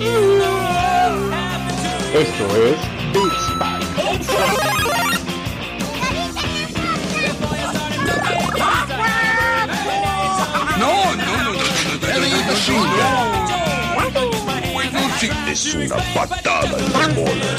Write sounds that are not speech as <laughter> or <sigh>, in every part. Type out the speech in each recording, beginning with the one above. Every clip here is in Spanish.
Esto es Big No, no, no, no, Es una patada en las bolas.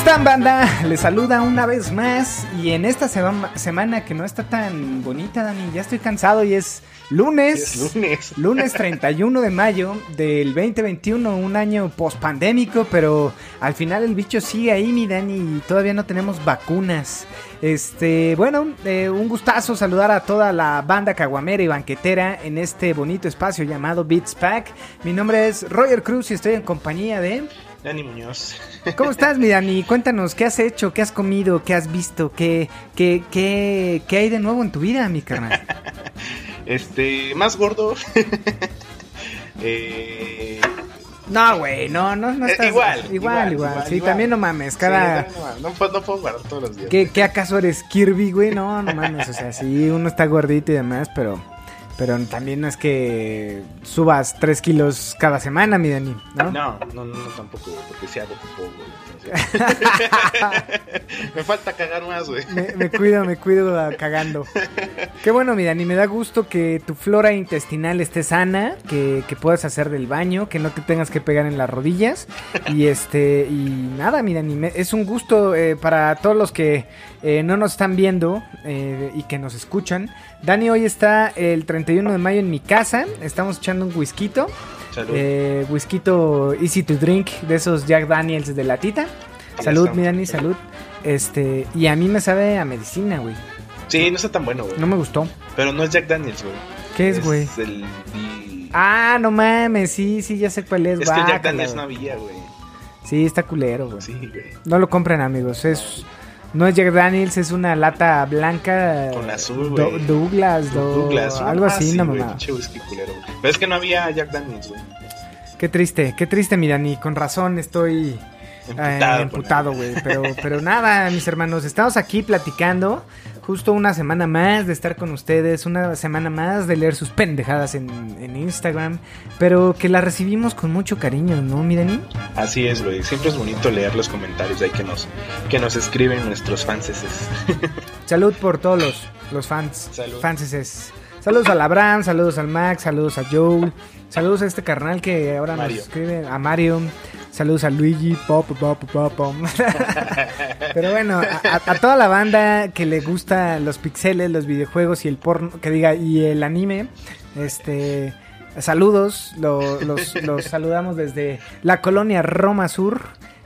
Están, banda? Les saluda una vez más. Y en esta sema- semana que no está tan bonita, Dani, ya estoy cansado y es lunes. Es lunes. <laughs> Lunes 31 de mayo del 2021, un año pospandémico, pero al final el bicho sigue ahí, mi Dani, y todavía no tenemos vacunas. Este, bueno, eh, un gustazo saludar a toda la banda caguamera y banquetera en este bonito espacio llamado Beats Pack. Mi nombre es Roger Cruz y estoy en compañía de... Dani Muñoz. ¿Cómo estás, mi Dani? Cuéntanos, ¿qué has hecho? ¿Qué has comido? ¿Qué has visto? ¿Qué, qué, qué, qué hay de nuevo en tu vida, mi carnal? <laughs> Este, más gordo. <laughs> eh, No, güey, no, no, no Eh, estás... igual, igual, igual, Sí, igual. también no mames, cada... sí, no, no, puedo, no puedo guardar todos los días. ¿Qué, qué acaso eres Kirby, güey? No, no mames, o sea, sí, uno está gordito y demás, pero... Pero también no es que subas 3 kilos cada semana, mi Dani, ¿no? No, no, no, tampoco, porque si hago popó, güey. <laughs> me falta cagar más, güey. Me, me cuido, me cuido cagando. Qué bueno, mi Dani, me da gusto que tu flora intestinal esté sana, que, que puedas hacer del baño, que no te tengas que pegar en las rodillas. Y este, y nada, mi Dani, me- es un gusto eh, para todos los que eh, no nos están viendo eh, y que nos escuchan. Dani hoy está el 31 de mayo en mi casa, estamos echando un whisky. Salud. Eh, whisky easy to drink de esos Jack Daniels de latita. Salud, mi Dani, salud. Este, y a mí me sabe a medicina, güey. sí, no está tan bueno, güey. No me gustó. Pero no es Jack Daniels, güey. ¿Qué es, güey? Es el. Ah, no mames, sí, sí, ya sé cuál es. es que Jack Daniels no había, güey. Sí, está culero, güey. Sí, güey. No lo compren, amigos. Es no es Jack Daniels, es una lata blanca. Con azul, Do- güey. Douglas, do- Douglas, algo ah, así, sí, no mamá. Pero es que no había Jack Daniels, güey. Qué triste, qué triste, mi Dani. Con razón estoy Emputado, Eh, emputado, güey. Pero, pero nada, mis hermanos, estamos aquí platicando. Justo una semana más de estar con ustedes, una semana más de leer sus pendejadas en, en Instagram, pero que la recibimos con mucho cariño, ¿no, mi Dani? Así es, güey. Siempre es bonito leer los comentarios ahí que nos, que nos escriben nuestros fanses. Salud por todos los, los fans. Salud. Fanses. Saludos al Abraham, saludos al Max, saludos a Joel, saludos a este carnal que ahora Mario. nos escribe, a Mario, saludos a Luigi, pop, pop, pop, pop. <laughs> Pero bueno, a, a- a toda la banda que le gusta los pixeles, los videojuegos y el porno, que diga, y el anime, este, saludos, lo- los, los <laughs> saludamos desde la colonia Roma Sur,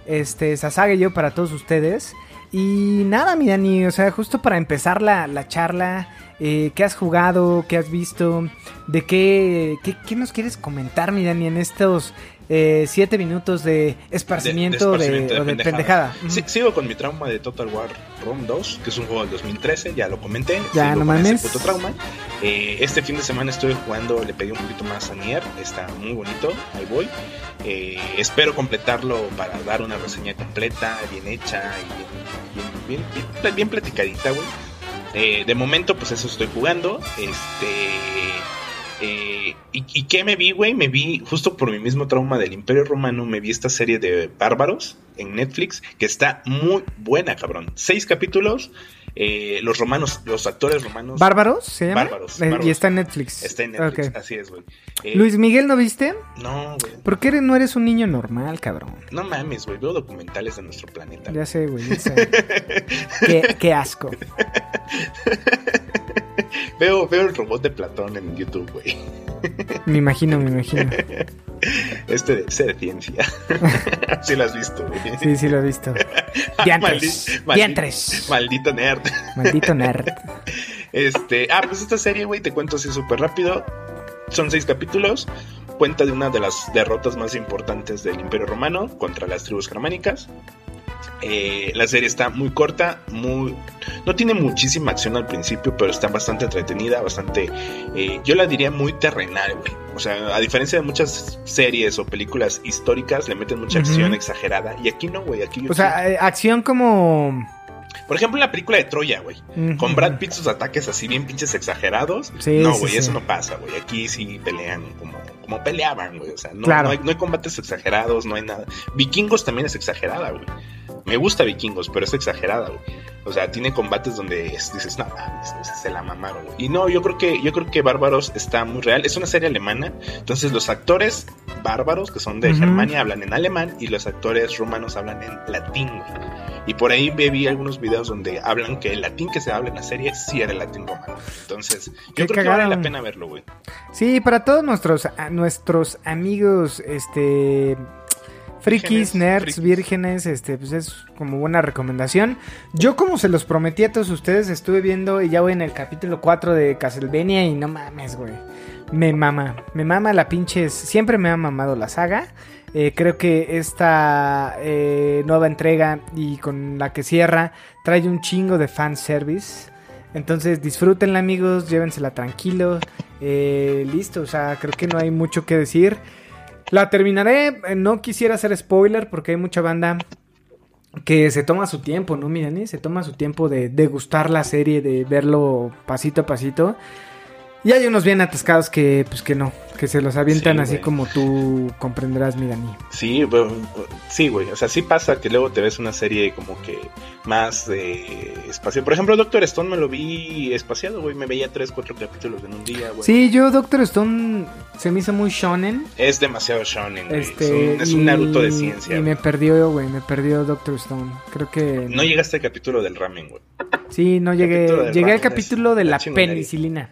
este, Sasage y yo para todos ustedes. Y nada, mi Dani, o sea, justo para empezar la, la charla, eh, ¿qué has jugado? ¿Qué has visto? ¿De qué, qué, qué nos quieres comentar, mi Dani, en estos eh, siete minutos de esparcimiento de, esparcimiento o de pendejada? Sí, Ujú. sigo con mi trauma de Total War Rome 2, que es un juego del 2013, ya lo comenté. Ya, sigo no ese mames. puto trauma. Eh, este fin de semana estuve jugando, le pedí un poquito más a Nier, está muy bonito, ahí voy. Eh, espero completarlo para dar una reseña completa, bien hecha y bien, bien, bien, bien, bien platicadita, güey. De momento, pues eso estoy jugando. Este. eh, ¿y, ¿Y qué me vi, güey? Me vi, justo por mi mismo trauma del Imperio Romano, me vi esta serie de Bárbaros en Netflix, que está muy buena, cabrón. Seis capítulos. Eh, los romanos, los actores romanos. ¿Bárbaros se llama? Bárbaros, Eh, Bárbaros. Y está en Netflix. Está en Netflix, Ok. así es, güey. Eh, Luis Miguel, ¿no viste? No, güey. ¿Por qué eres- no eres un niño normal, cabrón? No mames, güey. Veo documentales de nuestro planeta. Ya sé, güey. <laughs> qué, qué asco. <laughs> <laughs> Veo, veo el robot de Platón en YouTube, güey. <laughs> Me imagino, me imagino. Este de ser ciencia. <laughs> sí lo has visto, güey. Sí, sí lo he visto. Diantres. Maldi- Diantres. Maldito nerd. Maldito nerd. Este, ah, pues esta serie, güey, te cuento así súper rápido. Son seis capítulos. Cuenta de una de las derrotas más importantes del Imperio Romano contra las tribus germánicas. Eh, la serie está muy corta, muy no tiene muchísima acción al principio, pero está bastante entretenida, bastante, eh, yo la diría muy terrenal, güey. O sea, a diferencia de muchas series o películas históricas, le meten mucha acción exagerada. Y aquí no, güey. Aquí yo O sea, eh, acción como... por ejemplo, la película de Troya, güey. Con Brad Pitt sus ataques así bien pinches exagerados. Sí, no, güey, sí. eso no pasa, güey. Aquí sí pelean como, como peleaban, güey. O sea, no, Claro. no, hay, no hay combates exagerados, no hay nada. Vikingos también es exagerada, güey. Me gusta Vikingos, pero es exagerada, güey. O sea, tiene combates donde es- dices, no, mames, se la mamaron, güey. Y no, yo creo que, yo creo que Bárbaros está muy real. Es una serie alemana. Entonces los actores bárbaros, que son de Ujú. Germania, hablan en alemán y los actores rumanos hablan en latín, güey. Y por ahí vi algunos videos donde hablan que el latín que se habla en la serie sí era el latín romano. Entonces, yo Qué creo que vale la pena verlo, güey. Sí, para todos nuestros, a- nuestros amigos, este... Frikis, nerds, frikis. vírgenes, este, pues es como buena recomendación. Yo como se los prometí a todos ustedes, estuve viendo y ya voy en el capítulo 4 de Castlevania y no mames, güey. Me mama, me mama la pinches, siempre me ha mamado la saga. Eh, creo que esta eh, nueva entrega y con la que cierra trae un chingo de fanservice. Entonces disfrútenla amigos, llévensela tranquilo. Eh, listo, o sea, creo que no hay mucho que decir. La terminaré, eh, no quisiera hacer spoiler porque hay mucha banda que se toma su tiempo, ¿no, Mirani? Se toma su tiempo de degustar la serie, de verlo pasito a pasito. Y hay unos bien atascados que, pues que no, que se los avientan Sí, así como tú comprenderás, Mirani. Sí, bueno, sí, güey. O sea, sí pasa que luego te ves una serie como que más de espacio. Por ejemplo, Doctor Stone me lo vi espaciado, güey. Me veía tres, cuatro capítulos en un día, güey. Sí, yo Doctor Stone se me hizo muy shonen. Es demasiado shonen, güey. Este, es un, es un y- Naruto de ciencia. Y güey. me perdió, güey, me perdió Doctor Stone. Creo que... No llegaste al capítulo del ramen, güey. Sí, no llegué. Llegué al capítulo de la penicilina.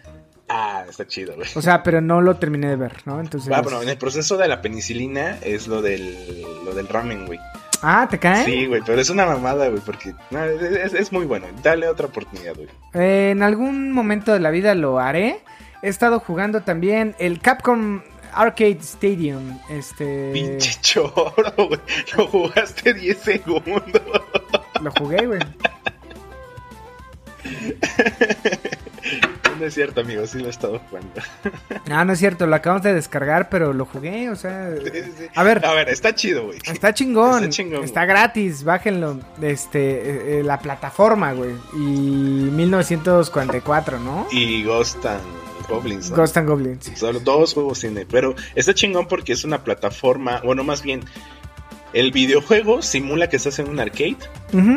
Ah, está chido, güey. O sea, pero no lo terminé de ver, ¿no? Entonces. Ah, bueno, en el proceso de la penicilina es lo del, lo del ramen, güey. Ah, ¿te cae? Sí, güey, pero es una mamada, güey, porque no, es, es muy bueno. Dale otra oportunidad, güey. Eh, en algún momento de la vida lo haré. He estado jugando también el Capcom Arcade Stadium. Este. Pinche choro, <laughs> güey. Lo jugaste 10 segundos. Lo jugué, güey. <laughs> No es cierto, amigo, sí lo he estado jugando. Ah, no es cierto, lo acabamos de descargar, pero lo jugué, o sea. Sí, sí, sí. A ver. A ver, está chido, güey. Está chingón, Está está, chingón, gratis, bájenlo, este, eh, eh, la plataforma, güey, y 1944, ¿no? Y Ghost and Goblins. ¿no? Ghost and Goblins. Solo dos juegos tiene, pero está chingón porque es una plataforma, bueno, más bien, el videojuego simula que estás en un arcade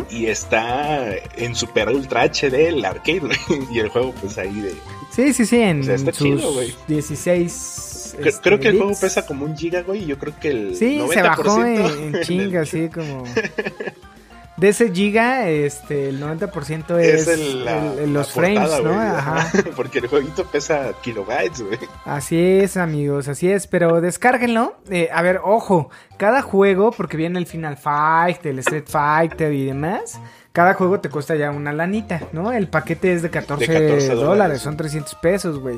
y está en super ultra HD el arcade, <laughs> y el juego pues ahí de... Sí, sí, sí, en O sea, está sus chido, güey. 16. Cre- este, creo que el juego pesa como un giga, güey, y yo creo que el Sí, 90% se bajó en, en <laughs> en chinga, el- así como. <laughs> De ese giga, este, el 90% es, Es el, la- el- el- los frames, ¿no? Ajá. <laughs> Porque el jueguito pesa kilobytes, güey. Así es, amigos, así es. Pero descárguenlo. Eh, a ver, ojo, cada juego, porque viene el Final Fight, el Street Fighter y demás. Cada juego te cuesta ya una lanita, ¿no? El paquete es de 14, 14 dólares, dólares. son 300 pesos, güey.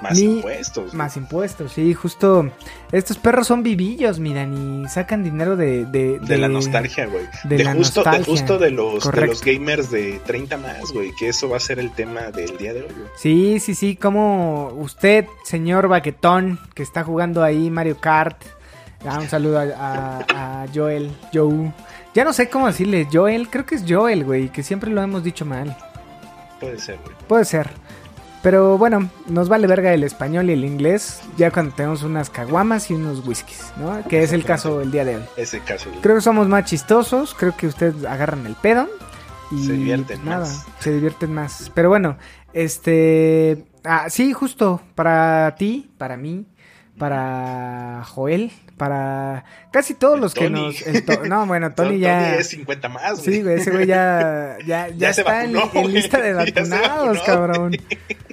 Más Ni- impuestos. Más impuestos, sí, justo. Estos perros son vivillos, miran, y sacan dinero de... De, De, la nostalgia, güey. de De, la justo, de nostalgia. justo de los, de los gamers de 30 más, güey. Que eso va a ser el tema del día de hoy, güey. Sí, sí, sí, como usted, señor Baquetón, que está jugando ahí Mario Kart. Ah, un saludo a, a- a Joel, Joe. Ya no sé cómo decirle, Joel, creo que es Joel, güey, que siempre lo hemos dicho mal. Puede ser, güey. Puede ser. Pero bueno, nos vale verga el español y el inglés, ya cuando tenemos unas caguamas y unos whiskies, ¿no? Que es el caso el día de hoy. Ese caso, güey. Creo que somos más chistosos, creo que ustedes agarran el pedo y Se divierten nada, más. se divierten más. Pero bueno, este, ah, sí, justo para ti, para mí, para Joel, para casi todos El los que Tony. nos, el to- no, bueno, <laughs> Tony Tony ya, es 50 más, güey. sí, güey, ese güey ya, ya, <laughs> ya, Ya está en, vacunó, en lista de <laughs> vacunados, vacunó, cabrón.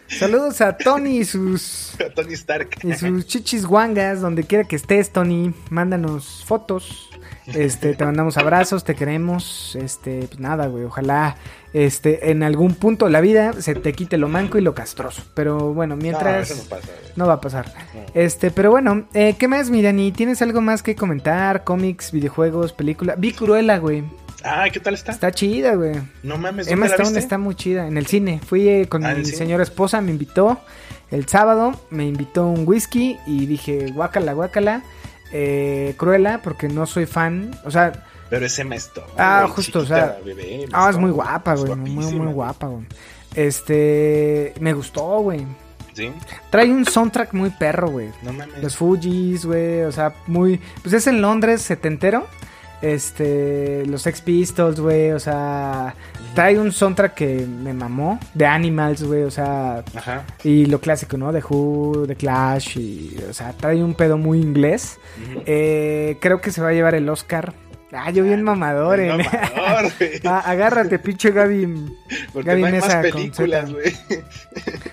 Saludos a Tony y sus Tony Stark. y sus chichis guangas, donde quiera que estés, Tony, mándanos fotos. Este, te mandamos abrazos, te queremos. Este, pues nada, güey. Ojalá este, en algún punto de la vida se te quite lo manco y lo castroso. Pero bueno, No, mientras. eso no pasa. No va a pasar. No. Este, pero bueno, eh, ¿qué más, mi Dani? ¿Tienes algo más que comentar? Cómics, videojuegos, película. Vi Cruella, güey. Ah, ¿qué tal está? Está chida, güey. No mames, Emma ¿dónde la Stone viste? está muy chida. En el cine. Fui eh, con Ah, ¿en mi señora esposa, me invitó el sábado, me invitó un whisky y dije, guácala, guácala. Eh, cruela, porque no soy fan. O sea, Pero es Emma Stone. Ah, güey, justo, o sea, bebé, ah, es muy guapa, güey. Muy, muy guapa, güey. Este, me gustó, güey. Sí, Trae un soundtrack muy perro, güey. no mames. Los Fujis, güey, o sea, muy... Pues es en Londres, setentero. Este, los Sex Pistols, güey, o sea... Trae un soundtrack que me mamó. De Animals, güey, o sea... Ajá. Y lo clásico, ¿no? De Who, de Clash, y... O sea, trae un pedo muy inglés. Eh, creo que se va a llevar el Oscar. Ah, yo bien mamador, Es eh. mamador, <laughs> güey. Ah, agárrate, pinche Gaby. Porque Gaby no hay más Mesa con películas, güey.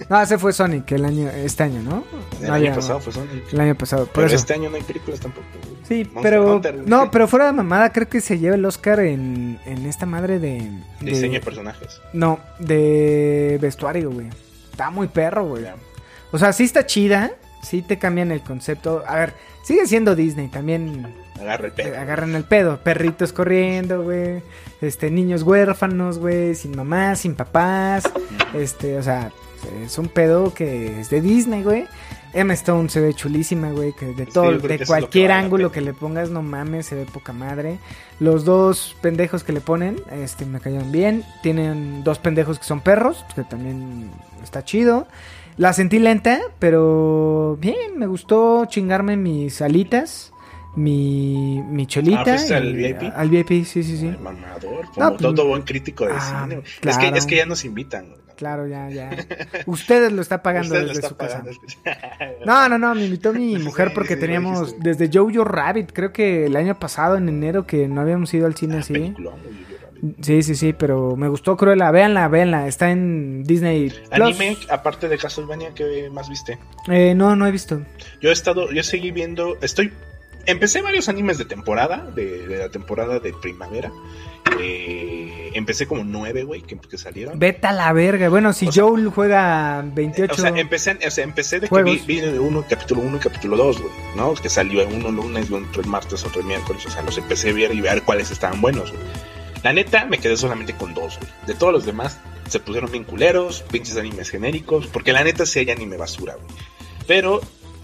No, ese fue Sonic el año, este año, ¿no? El No año pasado fue Sonic. El año pasado, por Pero eso. este año no hay películas tampoco. güey. Sí, Monster pero. Hunter, no, pero fuera de mamada, creo que se lleva el Oscar en, en esta madre de. de- Diseño de personajes. No, de vestuario, güey. Está muy perro, güey. O sea, sí está chida. Sí te cambian el concepto. A ver, sigue siendo Disney. También Agarra el pedo. agarran el pedo. Perritos corriendo, güey. Este, niños huérfanos, güey. Sin mamás, sin papás. Este, o sea, es un pedo que es de Disney, güey. Emma Stone se ve chulísima, güey. Que de todo, de que que cualquier la ángulo que le pongas, no mames, se ve poca madre. Los dos pendejos que le ponen, este, me cayeron bien. Tienen dos pendejos que son perros, que también está chido. La sentí lenta, pero bien, me gustó chingarme mis alitas, mi, mi chelita. Ah, ¿fuiste al VIP? Al VIP, sí, sí, sí. Ay, mamador. Como No, todo pues- buen crítico de Ah, cine. Es, que, es que ya nos invitan. güey. Claro, ya, ya. Ustedes lo está pagando desde está su casa. <laughs> No, no, no, me invitó mi <laughs> mujer porque teníamos desde Jojo Rabbit, creo que el año pasado, en enero, que no habíamos ido al cine así. Yo también. Sí, sí, sí, pero me gustó Cruella. Véanla, véanla. Está en Disney Plus. Anime, aparte de Castlevania, ¿qué más viste? Eh, no, no he visto. Yo he estado, yo seguí viendo, estoy, empecé varios animes de temporada, de, de la temporada de primavera. Eh, empecé como nueve, güey, que, que salieron. Vete a la verga. Bueno, si O sea- Joel juega 28. O sea, empecé, o sea, empecé de Juegos. que vi, vi uno, capítulo 1 y capítulo 2, güey, ¿no? Que salió uno lunes, otro el martes, otro el miércoles, o sea, los empecé a ver y ver cuáles estaban buenos, güey. La neta, me quedé solamente con dos, güey. De todos los demás, se pusieron bien culeros, pinches animes genéricos, porque la neta sí hay anime basura, güey. Pero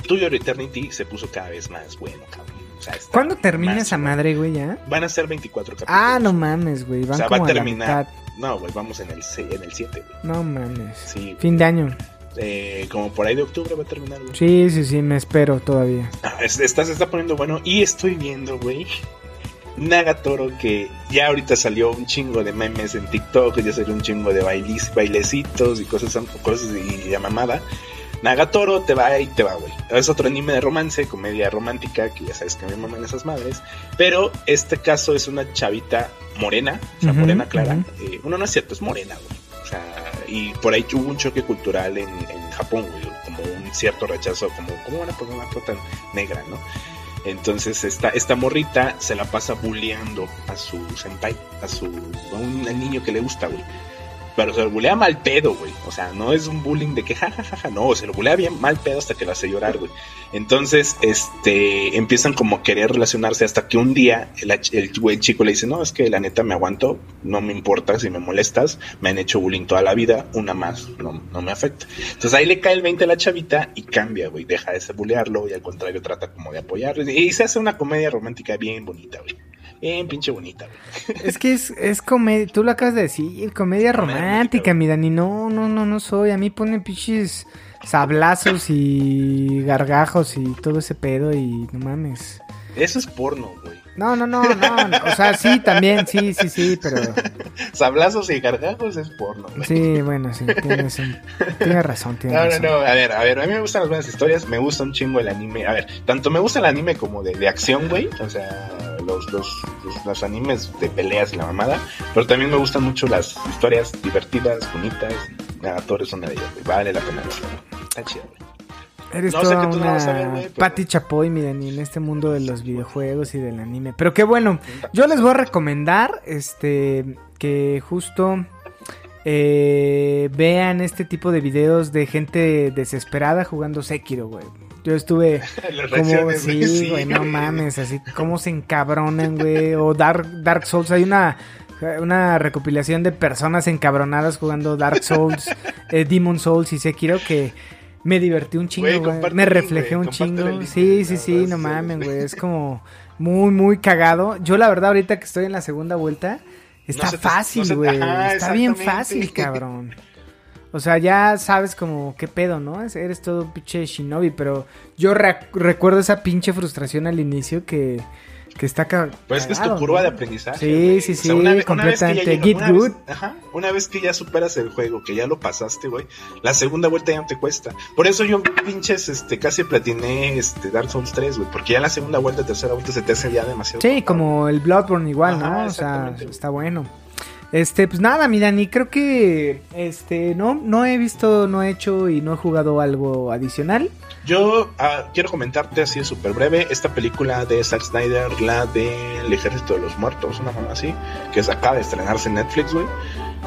Tuyo Eternity se puso cada vez más bueno, cabrón. O sea, ¿Cuándo termina esa madre, güey, ya? Van a ser 24 capítulos. Ah, no mames, güey. Van O sea, va como a terminar. No, güey, vamos en el 7, en el 7, güey. No mames. Sí, Fin de año. eh, como por ahí de octubre va a terminar, güey. Sí, sí, sí, me espero todavía. Ah, es- está, se está poniendo bueno. Y estoy viendo, güey. Nagatoro que ya ahorita salió un chingo de memes en TikTok, ya salió un chingo de bailis, bailecitos y cosas, cosas y la mamada. Nagatoro te va y te va, güey. Es otro anime de romance, comedia romántica, que ya sabes que me maman esas madres. Pero este caso es una chavita morena, o sea, morena clara. Eh, bueno, no es cierto, es morena, güey. O sea, y por ahí hubo un choque cultural en, en Japón, güey. Como un cierto rechazo, como, ¿cómo van a poner una tan negra, no? Entonces esta, esta morrita se la pasa bulleando a su senpai, a su a un niño que le gusta, güey. Pero se lo bulea mal pedo, güey. O sea, no es un bullying de que jajajaja, no, se lo bulea bien mal pedo hasta que lo hace llorar, güey. Entonces, este, empiezan como a querer relacionarse hasta que un día el, el güey chico le dice, no, es que la neta me aguanto, no me importa si me molestas, me han hecho bullying toda la vida, una más, no, no me afecta. Entonces ahí le cae el 20 a la chavita y cambia, güey, deja de bullearlo y al contrario trata como de apoyarlo. Y se hace una comedia romántica bien bonita, güey. Bien pinche bonita, güey. Es que es, es comedia, tú lo acabas de decir, comedia Comedia romántica, romántica, mi Dani. No, no, no, no soy. A mí ponen pinches sablazos y gargajos y todo ese pedo y no mames. Eso es porno, güey. No, no, no, no, no, O sea, sí, también, sí, sí, sí, pero. Sablazos y gargajos es porno, güey. Sí, bueno, sí, tienes, un- tienes razón, tienes No, no, razón. no, a ver, a ver, a mí me gustan las buenas historias, me gusta un chingo el anime, a ver, tanto me gusta el anime como de, de acción, güey, o sea, los, los, los, los animes de peleas y la mamada, pero también me gustan mucho las historias divertidas, bonitas, Nagatoro es una de ellas, güey, vale la pena está chido, güey. Eres No toda no una güey, pero- Patti Chapoy, mi Dani, en este mundo de los videojuegos y del anime. Pero qué bueno, yo les voy a recomendar este que justo eh, vean este tipo de videos de gente desesperada jugando Sekiro, güey. Yo estuve <laughs> como, sí, sí, güey, no mames, así como se encabronan, güey. O Dark, Dark Souls, hay una, una recopilación de personas encabronadas jugando Dark Souls, eh, Demon Souls y Sekiro que me divertí un chingo, Güey, Me reflejé güey, un chingo. Sí, sí, sí, no mames, güey. Es como muy, muy cagado. Yo la verdad ahorita que estoy en la segunda vuelta, está se te- no fácil, güey. ajá, está bien fácil, cabrón. O sea, ya sabes como qué pedo, ¿no? Es- Eres todo pinche shinobi, pero yo re- recuerdo esa pinche frustración al inicio que, que está ca- Pues es que es tu curva de aprendizaje. Sí, güey. sí, O sea, sí, una vez- una vez que ya completamente. Get una vez- good. ajá, una vez que ya superas el juego, que ya lo pasaste, güey, la segunda vuelta ya no te cuesta. Por eso yo pinches, este, casi platiné, este, Dark Souls 3, güey, porque ya la segunda vuelta, tercera vuelta se te hace ya demasiado. Sí, complicado. como el Bloodborne igual, Ajá, ¿no? O sea, está bueno. Este, pues nada, mi Dani, creo que este no no he visto, no he hecho y no he jugado algo adicional. Yo ah, quiero comentarte así súper breve esta película de Zack Snyder, la del Ejército de los Muertos, una mamá así, que es, acaba de estrenarse en Netflix, güey.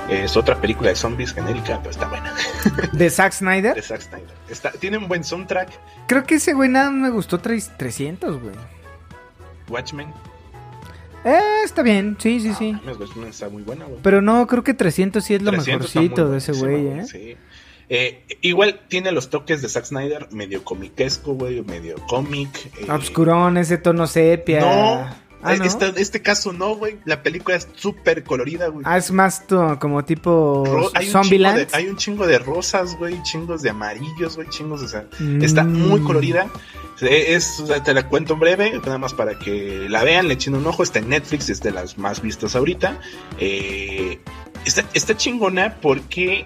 Es otra película de zombies genérica, pero está buena, <laughs> De Zack de Snyder. Zack Snyder. Está, tiene un buen soundtrack, Creo que ese güey nada me gustó tres- 300, güey. Watchmen. Eh, está bien, sí, sí, Ah, sí. mames, Watchmen está muy buena, güey. Pero no, creo que 300 sí es lo 300 está mejorcito de ese güey, ¿eh? Sí. Eh, igual tiene los toques de Zack Snyder, medio comiquesco, güey, medio cómic. eh, Obscurón, ese tono sepia. No, Ah, eh, ¿no? Este, este caso no, güey. La película es súper colorida, güey. Ah, es más como tipo Ro- hay, un chingo de, Zombieland. hay un chingo de rosas, güey, chingos de amarillos, güey, chingos de... o sea, Está Mm. muy colorida. Eh, Es, o sea, te la cuento en breve, nada más para que la vean, le echen un ojo. Está en Netflix, es de las más vistas ahorita. Eh, está, está chingona porque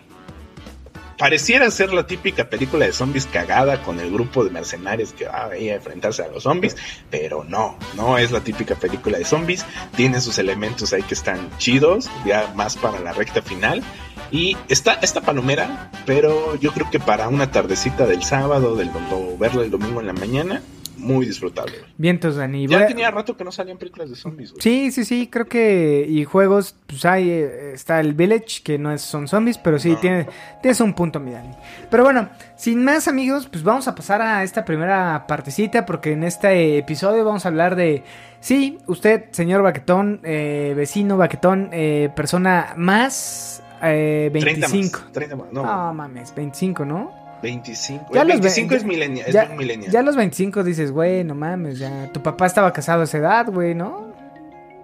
pareciera ser la típica película de zombies cagada con el grupo de mercenarios que va a enfrentarse a los zombies, pero no, no es la típica película de zombies. Tiene sus elementos ahí que están chidos, ya más para la recta final. Y está esta palomera, pero yo creo que para una tardecita del sábado, del o verla el domingo en la mañana, muy disfrutable. Vientos, Dani. Ya a- tenía rato que no salían películas de zombies, güey. Sí, sí, sí, creo que y juegos, pues hay, eh, está el Village, que no es, son zombies, pero sí, No. tiene, tienes un punto, mi Dani. Pero bueno, sin más amigos, pues vamos a pasar a esta primera partecita, porque en este episodio vamos a hablar de, sí, usted, señor Baquetón, eh, vecino Baquetón, eh, persona más eh, 30 25. más. 30 más. No, No mames, 25, ¿no? 25. Ya El los ve- 25 es millennial. ya- es millennial. Ya los 25 dices, güey, no mames, ya, tu papá estaba casado a esa edad, güey, ¿no?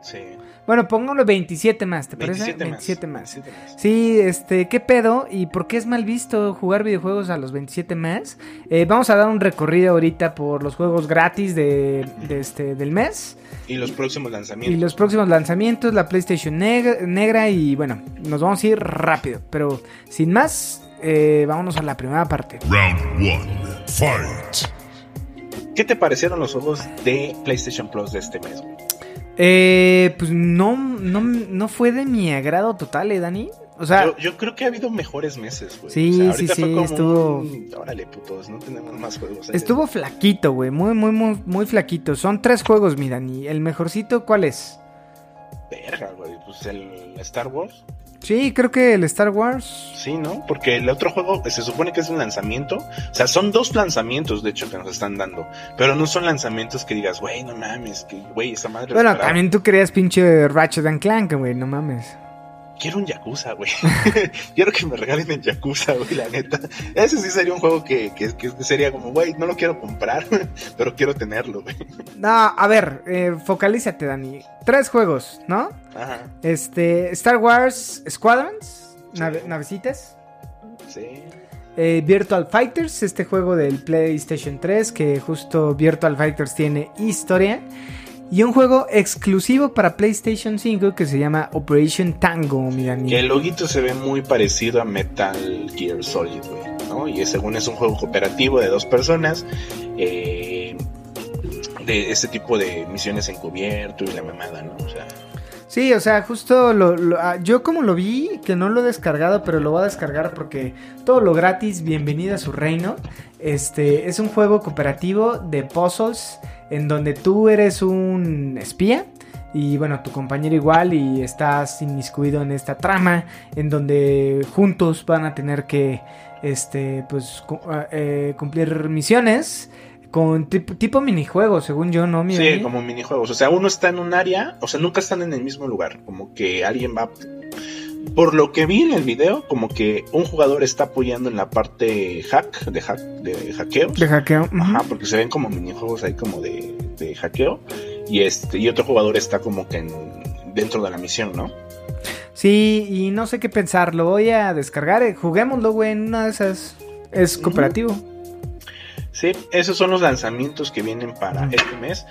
Sí. Bueno, pongámosle 27 más, ¿te parece? 27 más. 27 más. 27 más. Sí, este, ¿qué pedo? ¿Y por qué es mal visto jugar videojuegos a los 27 más? Eh, vamos a dar un recorrido ahorita por los juegos gratis de, de este, del mes Y los próximos y lanzamientos. los próximos lanzamientos, la PlayStation neg- negra y bueno, nos vamos a ir rápido, pero sin más, eh, vámonos a la primera parte. Round one. Fight. ¿Qué te parecieron los juegos de PlayStation Plus de este mes? Eh, pues no, no, no fue de mi agrado total, ¿eh, Dani? O sea, yo, yo creo que ha habido mejores meses, güey. Sí, O sea, sí, ahorita sí, fue como estuvo- un, Órale, putos, no tenemos más juegos. ahí". estuvo flaquito, güey, muy, muy, muy, muy flaquito. Son tres juegos, mi Dani. ¿El mejorcito cuál es? Verga, güey. Pues el Star Wars. Sí, creo que el Star Wars. Sí, ¿no? Porque el otro juego se supone que es un lanzamiento. O sea, son dos lanzamientos, de hecho, que nos están dando. Pero no son lanzamientos que digas, güey, no mames, que, güey, esa madre. Bueno, esperaba". también tú querías pinche Ratchet and Clank, güey, no mames. Quiero un Yakuza, güey. <laughs> quiero que me regalen el Yakuza, güey, la neta. Ese sí sería un juego que, que, que sería como, güey, no lo quiero comprar, <laughs> pero quiero tenerlo, güey. No, a ver, eh, focalízate, Dani. Tres juegos, ¿no? Ajá, Este, Star Wars Squadrons, Sí. nave- navecitas. sí. Eh, Virtual Fighters, este juego del PlayStation 3, que justo Virtual Fighters tiene historia. Y un juego exclusivo para PlayStation 5 que se llama Operation Tango, mi Dani. Que el loguito se ve muy parecido a Metal Gear Solid, güey, ¿no? Y según es un juego cooperativo de dos personas, eh, de este tipo de misiones encubierto y la mamada, ¿no? O sea, Sí, o sea, justo lo, lo- ah, yo como lo vi, que no lo he descargado, pero lo voy a descargar porque todo lo gratis, bienvenido a su reino. Este es un juego cooperativo de puzzles en donde tú eres un espía y bueno, tu compañero igual y estás inmiscuido en esta trama en donde juntos van a tener que este pues ah, eh, cumplir misiones con tip- tipo minijuego, según yo, ¿no? mi Sí, como minijuegos. O sea, uno está en un área, o sea, nunca están en el mismo lugar. Como que alguien va. Por lo que vi en el video, como que un jugador está apoyando en la parte hack, de hack, de hackeos. De hackeo. Ajá, porque se ven como minijuegos ahí como de, de hackeo. Y este, y otro jugador está como que en- dentro de la misión, ¿no? Sí, y no sé qué pensar. Lo voy a descargar. eh, Juguémoslo, güey, en una de esas. Es cooperativo. Sí, esos son los lanzamientos que vienen para este mes.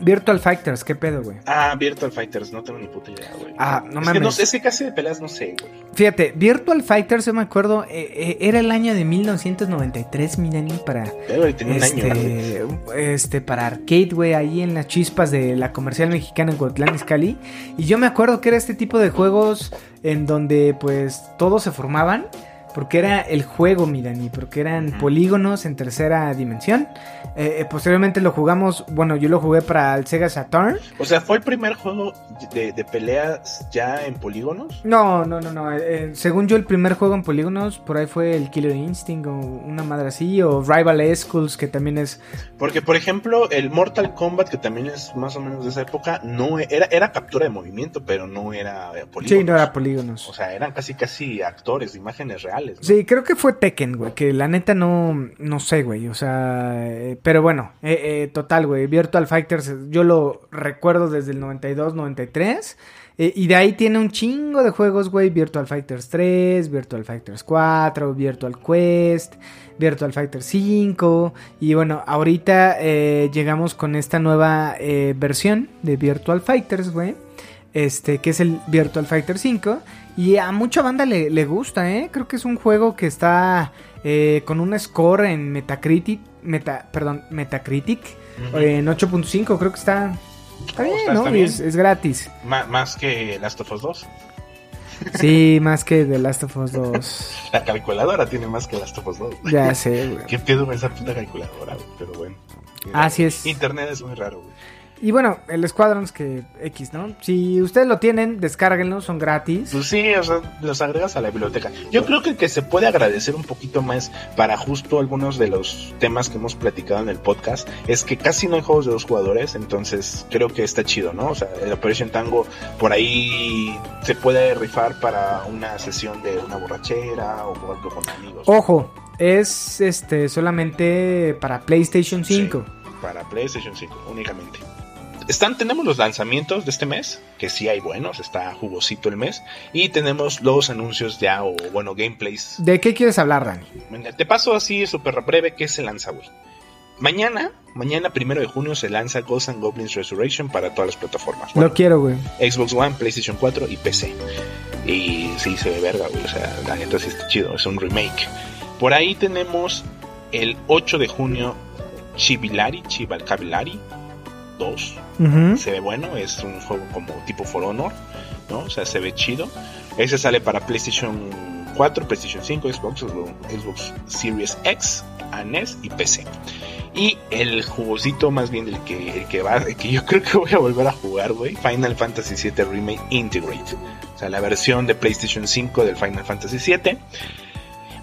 Virtual Fighters, ¿qué pedo, güey? Ah, Virtual Fighters, no tengo ni puta idea, güey. Ah, no es que, no, mames. es que casi de peleas no sé, güey. Fíjate, Virtual Fighters, yo me acuerdo, eh, eh, era el año de 1993, mi Dani, para. Pero tenía un año. Este, este, para arcade, güey, ahí en las chispas de la comercial mexicana en Cuauhtlán, Izcalli. Y yo me acuerdo que era este tipo de juegos en donde, pues, todos se formaban. Porque era el juego, mi Dani, porque eran polígonos en tercera dimensión. Eh, eh, posteriormente lo jugamos, bueno, yo lo jugué para el Sega Saturn. O sea, ¿fue el primer juego de, de peleas ya en polígonos? No, no, no, no. eh, eh, según yo, el primer juego en polígonos, por ahí fue el Killer Instinct o una madre así, o Rival Schools, que también es Porque, por ejemplo, el Mortal Kombat, que también es más o menos de esa época, no e- era, era captura de movimiento, pero no era polígonos. Sí, no era polígonos. O sea, eran casi casi actores, imágenes reales. Sí, creo que fue Tekken, güey. Que la neta no, no sé, güey. O sea, eh, pero bueno, eh, eh, total, güey. Virtual Fighters, yo lo recuerdo desde el 92, 93. eh, y de ahí tiene un chingo de juegos, güey. Virtual Fighters 3, Virtual Fighters 4, Virtual Quest, Virtual Fighters 5. Y bueno, ahorita llegamos con esta nueva versión de Virtual Fighters, güey. Este, que es el Virtual Fighter 5. Y a mucha banda le, le gusta, ¿eh? Creo que es un juego que está eh, con un score en Metacritic. Meta, perdón, Metacritic. Ujú. eh, en 8.5, creo que está. Está Oh, bien, está- ¿no? está bien. Es, es gratis. Más que Last of Us 2. Sí, más que The Last of Us 2. <laughs> La calculadora tiene más que Last of Us 2. Ya sé, güey. ¿Qué pedo esa puta calculadora, güey? Pero bueno. Así es. Internet es muy raro, güey. Y bueno, el Squadrons que X, ¿no? Si ustedes lo tienen, descárguenlo, son gratis. Pues sí, o sea, los agregas a la biblioteca. Yo creo que que se puede agradecer un poquito más para justo algunos de los temas que hemos platicado en el podcast es que casi no hay juegos de dos jugadores, entonces creo que está chido, ¿no? O sea, el Operation Tango por ahí se puede rifar para una sesión de una borrachera o algo con amigos. Ojo, es este solamente para PlayStation 5. Para PlayStation 5 únicamente. Están, tenemos los lanzamientos de este mes, que sí hay buenos, está jugosito el mes, y tenemos los anuncios ya, o bueno, gameplays ¿De qué quieres hablar, Dani? Te paso así súper breve que se lanza, güey. Mañana, mañana primero de junio se lanza Ghosts and Goblins Resurrection para todas las plataformas. Bueno, Lo quiero, güey. Xbox One, PlayStation 4 y PC. Y sí se ve verga, güey. O sea, la neta sí está chido. Es un remake. Por ahí tenemos el 8 de junio Chivilari, Chivalcavilari 2. Ujú. Se ve bueno, es un juego como tipo For Honor, ¿no? O sea, se ve chido. Ese sale para PlayStation 4, PlayStation 5, Xbox, Xbox Series X, NES y PC. Y el jugosito más bien el que, el que va, el que yo <laughs> creo que voy a volver a jugar, güey, Final Fantasy VII Remake Integrate. O sea, la versión de PlayStation 5 del Final Fantasy VII.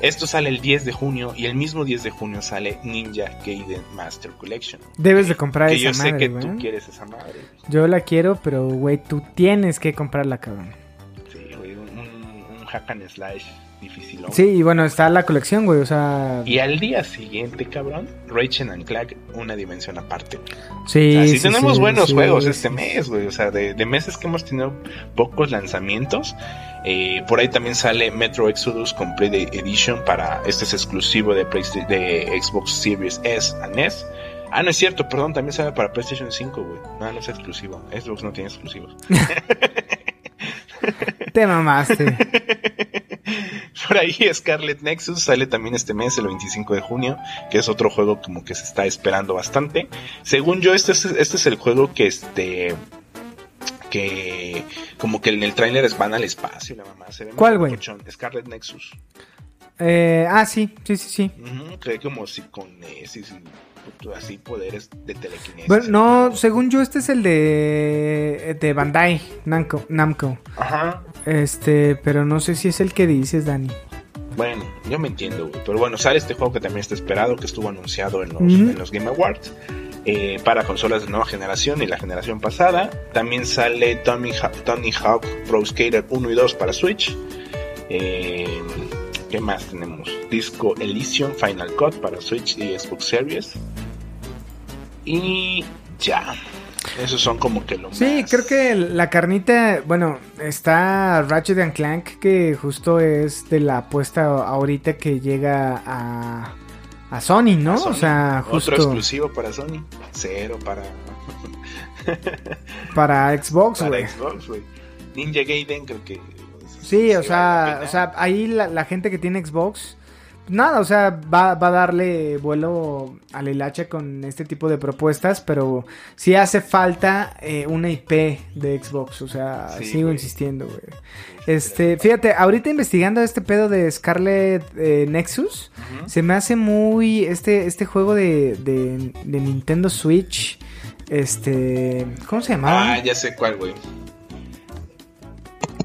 Esto sale el 10 de junio y el mismo 10 de junio sale Ninja Gaiden Master Collection. Debes de comprar Que esa yo sé madre, que güey. tú quieres esa madre. Yo la quiero, pero, güey, tú tienes que comprarla, cabrón. Sí, güey, un, un, un hack and slash difícil. Sí, y bueno, está la colección, güey, o sea... Y al día siguiente, cabrón, Rachel and Clank, una dimensión aparte. Sí, Así sí, tenemos sí, buenos juegos este mes, güey. O sea, de, de meses que hemos tenido pocos lanzamientos. Eh, por ahí también sale Metro Exodus Complete Edition para este es exclusivo de, Playsta- de Xbox Series S and NES. Ah, no es cierto, perdón, también sale para PlayStation 5, güey. No, no es exclusivo. Xbox no tiene exclusivos. <laughs> Te mamaste. <laughs> Por ahí Scarlet Nexus sale también este mes, el 25 de junio, que es otro juego como que se está esperando bastante. Según yo, este es, este es el juego que este que como que en el tráiler van al espacio, la mamá se ve ¿Cuál, güey? Scarlet Nexus. Eh, ah, sí, sí, sí, sí. Ujú, que como psiconesis y así poderes de telequinesis. Bueno, no, según yo, este es el de, de Bandai Namco, Namco. Ajá. Este, pero no sé si es el que dices, Dani. Bueno, yo me entiendo, güey. Pero bueno, sale este juego que también está esperado, que estuvo anunciado en los, Ujú. en los Game Awards. eh, para consolas de nueva generación y la generación pasada. También sale Tony Hawk Pro Skater 1 y 2 para Switch. Eh, ¿Qué más tenemos? Disco Elysium Final Cut para Switch y Xbox Series. Y ya. Esos son como que lo Sí, más- creo que la carnita, bueno, está Ratchet and Clank, que justo es de la apuesta ahorita que llega a, a Sony, ¿no? a Sony. O sea, Otro justo exclusivo para Sony. Cero para, para Xbox, <laughs> para güey. Xbox, güey. Ninja Gaiden creo que... Sí, o sea, o sea, ahí la, la gente que tiene Xbox, nada, o sea, va, va a darle vuelo a la hilacha con este tipo de propuestas, pero sí hace falta eh, una IP de Xbox, o sea, Sí, sigo güey. insistiendo, güey. Este, fíjate, ahorita investigando este pedo de Scarlet eh, Nexus, se me hace muy este este juego de, de, de Nintendo Switch, este, ¿cómo se llamaba? Ah, ya sé cuál, güey.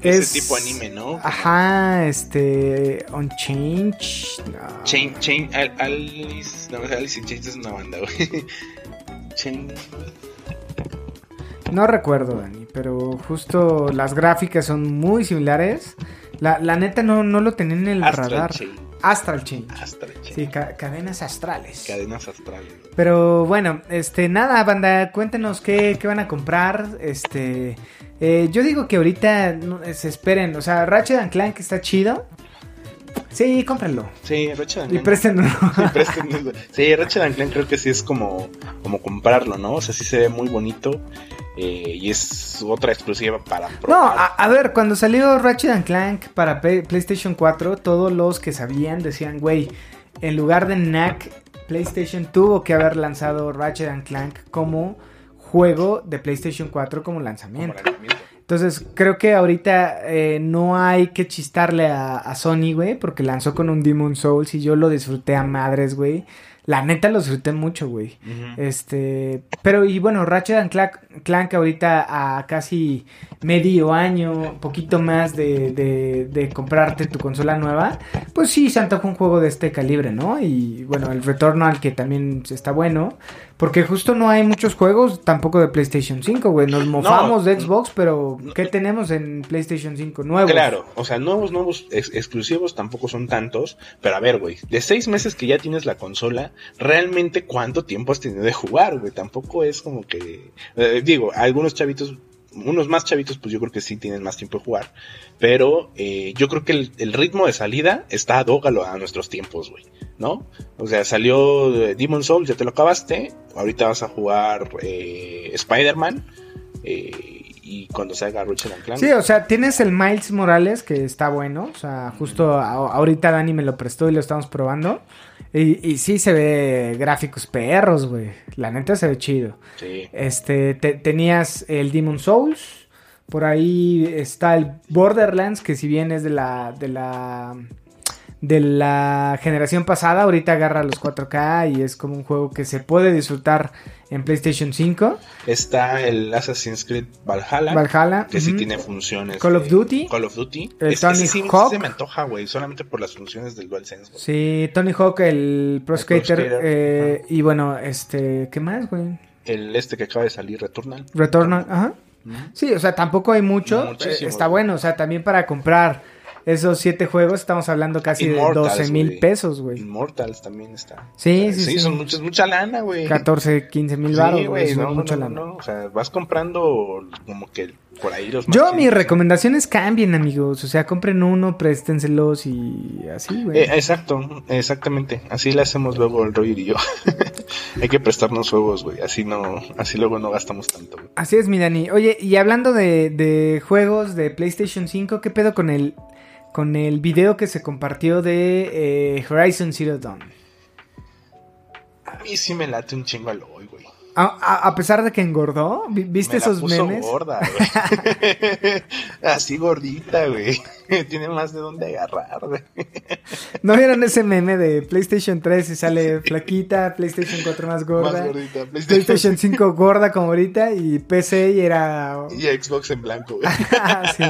Es tipo anime, ¿no? Ajá, este. On Change. no. Chain, Al- Alice, no, Alice in Chains es una banda, güey. <laughs> Chain, No recuerdo, Dani, pero justo las gráficas son muy similares. La, la neta no, no lo tenía en el Astral radar. Astral Change. Astral Chain. Sí, ca- cadenas astrales. Cadenas astrales. Pero bueno, este, nada, banda, cuéntenos qué, qué van a comprar. Este, eh, yo digo que ahorita no, se esperen. O sea, Ratchet and Clank está chido. Sí, cómprenlo. Sí, Ratchet and Y Clank. préstenlo. Sí, <laughs> préstenlo. Sí, Ratchet and Clank creo que sí es como, como comprarlo, ¿no? O sea, sí se ve muy bonito. eh, y es otra exclusiva para No, a, a ver, cuando salió Ratchet and Clank para Play- PlayStation 4, todos los que sabían decían, güey, en lugar de NAC, PlayStation tuvo que haber lanzado Ratchet and Clank como juego de PlayStation 4 como Como lanzamiento. Entonces, creo que ahorita eh, no hay que chistarle a, a Sony, güey, porque lanzó con un Demon Souls y yo lo disfruté a madres, güey. La neta lo disfruté mucho, güey. Este, pero y bueno, Ratchet and Clank, Clank ahorita a casi medio año, poquito más de, de, de comprarte tu consola nueva, pues sí, se antoja un juego de este calibre, ¿no? Y bueno, el retorno al que también está bueno, porque justo no hay muchos juegos tampoco de PlayStation 5, güey. Nos mofamos de Xbox, pero ¿qué tenemos en PlayStation 5 nuevos? Claro, o sea, nuevos, nuevos ex- exclusivos tampoco son tantos, pero a ver, güey, de seis meses que ya tienes la consola, realmente cuánto tiempo has tenido de jugar, güey, tampoco es como que, eh, digo, algunos chavitos, unos más chavitos, pues yo creo que sí tienen más tiempo de jugar, pero eh, yo creo que el, el ritmo de salida está adógalo a nuestros tiempos, güey, ¿no? O sea, salió eh, Demon Souls, ya te lo acabaste, ahorita vas a jugar eh, Spider-Man, eh, y cuando salga Ratchet Clank, Sí, o sea, tienes el Miles Morales que está bueno. O sea, justo a- ahorita Dani me lo prestó y lo estamos probando. Y, y sí se ve gráficos perros, güey. La neta se ve chido. sí. Este, te- tenías el Demon Souls. Por ahí está el Borderlands, que si bien es de la. de la. De la generación pasada, ahorita agarra los 4K y es como un juego que se puede disfrutar en PlayStation 5. Está el Assassin's Creed Valhalla. Valhalla. Que sí tiene funciones. Call of Duty. Call of Duty. El Es- Tony sí, Hawk. sí se me antoja, güey. Solamente por las funciones del DualSense, güey. Sí, Tony Hawk, el Pro El Pro Skater. Eh, y bueno, este, ¿qué más, güey? El este que acaba de salir, Returnal. Returnal, ajá. Sí, o sea, tampoco hay mucho. Eh, está bueno, o sea, también para comprar esos siete juegos estamos hablando casi de Immortals, 12 mil pesos, güey. Immortals también está. Sí, sí, sí. son muchas, mucha lana, güey. 14, 15 mil Sí, baros, güey. no, mucha no, lana. no, O sea, vas comprando como que por ahí los Yo, mis recomendaciones cambien, amigos. O sea, compren uno, préstenselos y así, güey. Eh, exacto, exactamente. Así le hacemos luego el Roger y yo. <laughs> Hay que prestarnos juegos, güey. Así no, así luego no gastamos tanto, güey. Así es, mi Dani. Oye, y hablando de, de juegos de PlayStation 5, ¿qué pedo con el, con el video que se compartió de eh, Horizon Zero Dawn? A mí sí me late un chingo al hoy, güey. A, a- pesar de que engordó, ¿vi- ¿viste Me la esos puso memes? gorda, güey. <laughs> Así gordita, güey. <laughs> Tiene más de dónde agarrar, güey. ¿No vieron ese meme de PlayStation 3 y sale flaquita, PlayStation 4 más gorda? Más gordita. PlayStation 5 gorda como ahorita y PC y era... Y Xbox en blanco, güey. <laughs> Sí.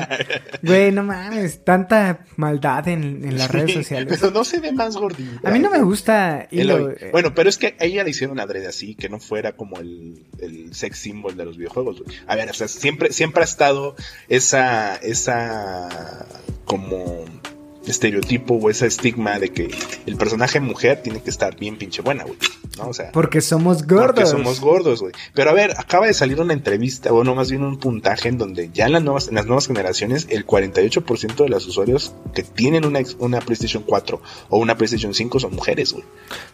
Güey, no mames, tanta maldad en, en las redes sociales. Pero no se ve más gordita. A mí no me gusta Hilo, eh, Bueno, pero es que a ella le hicieron adrede así, que no fuera como el, sex symbol de los videojuegos. A ver, o sea, siempre, siempre ha estado esa, esa, como estereotipo o ese estigma de que el personaje mujer tiene que estar bien pinche buena, güey. ¿No? O sea, porque somos gordos. porque somos gordos, güey. Pero a ver, acaba de salir una entrevista, o no más bien un puntaje en donde ya en las nuevas, en las nuevas generaciones, el 48% de los usuarios que tienen una, una PlayStation 4 o una PlayStation 5 son mujeres, güey.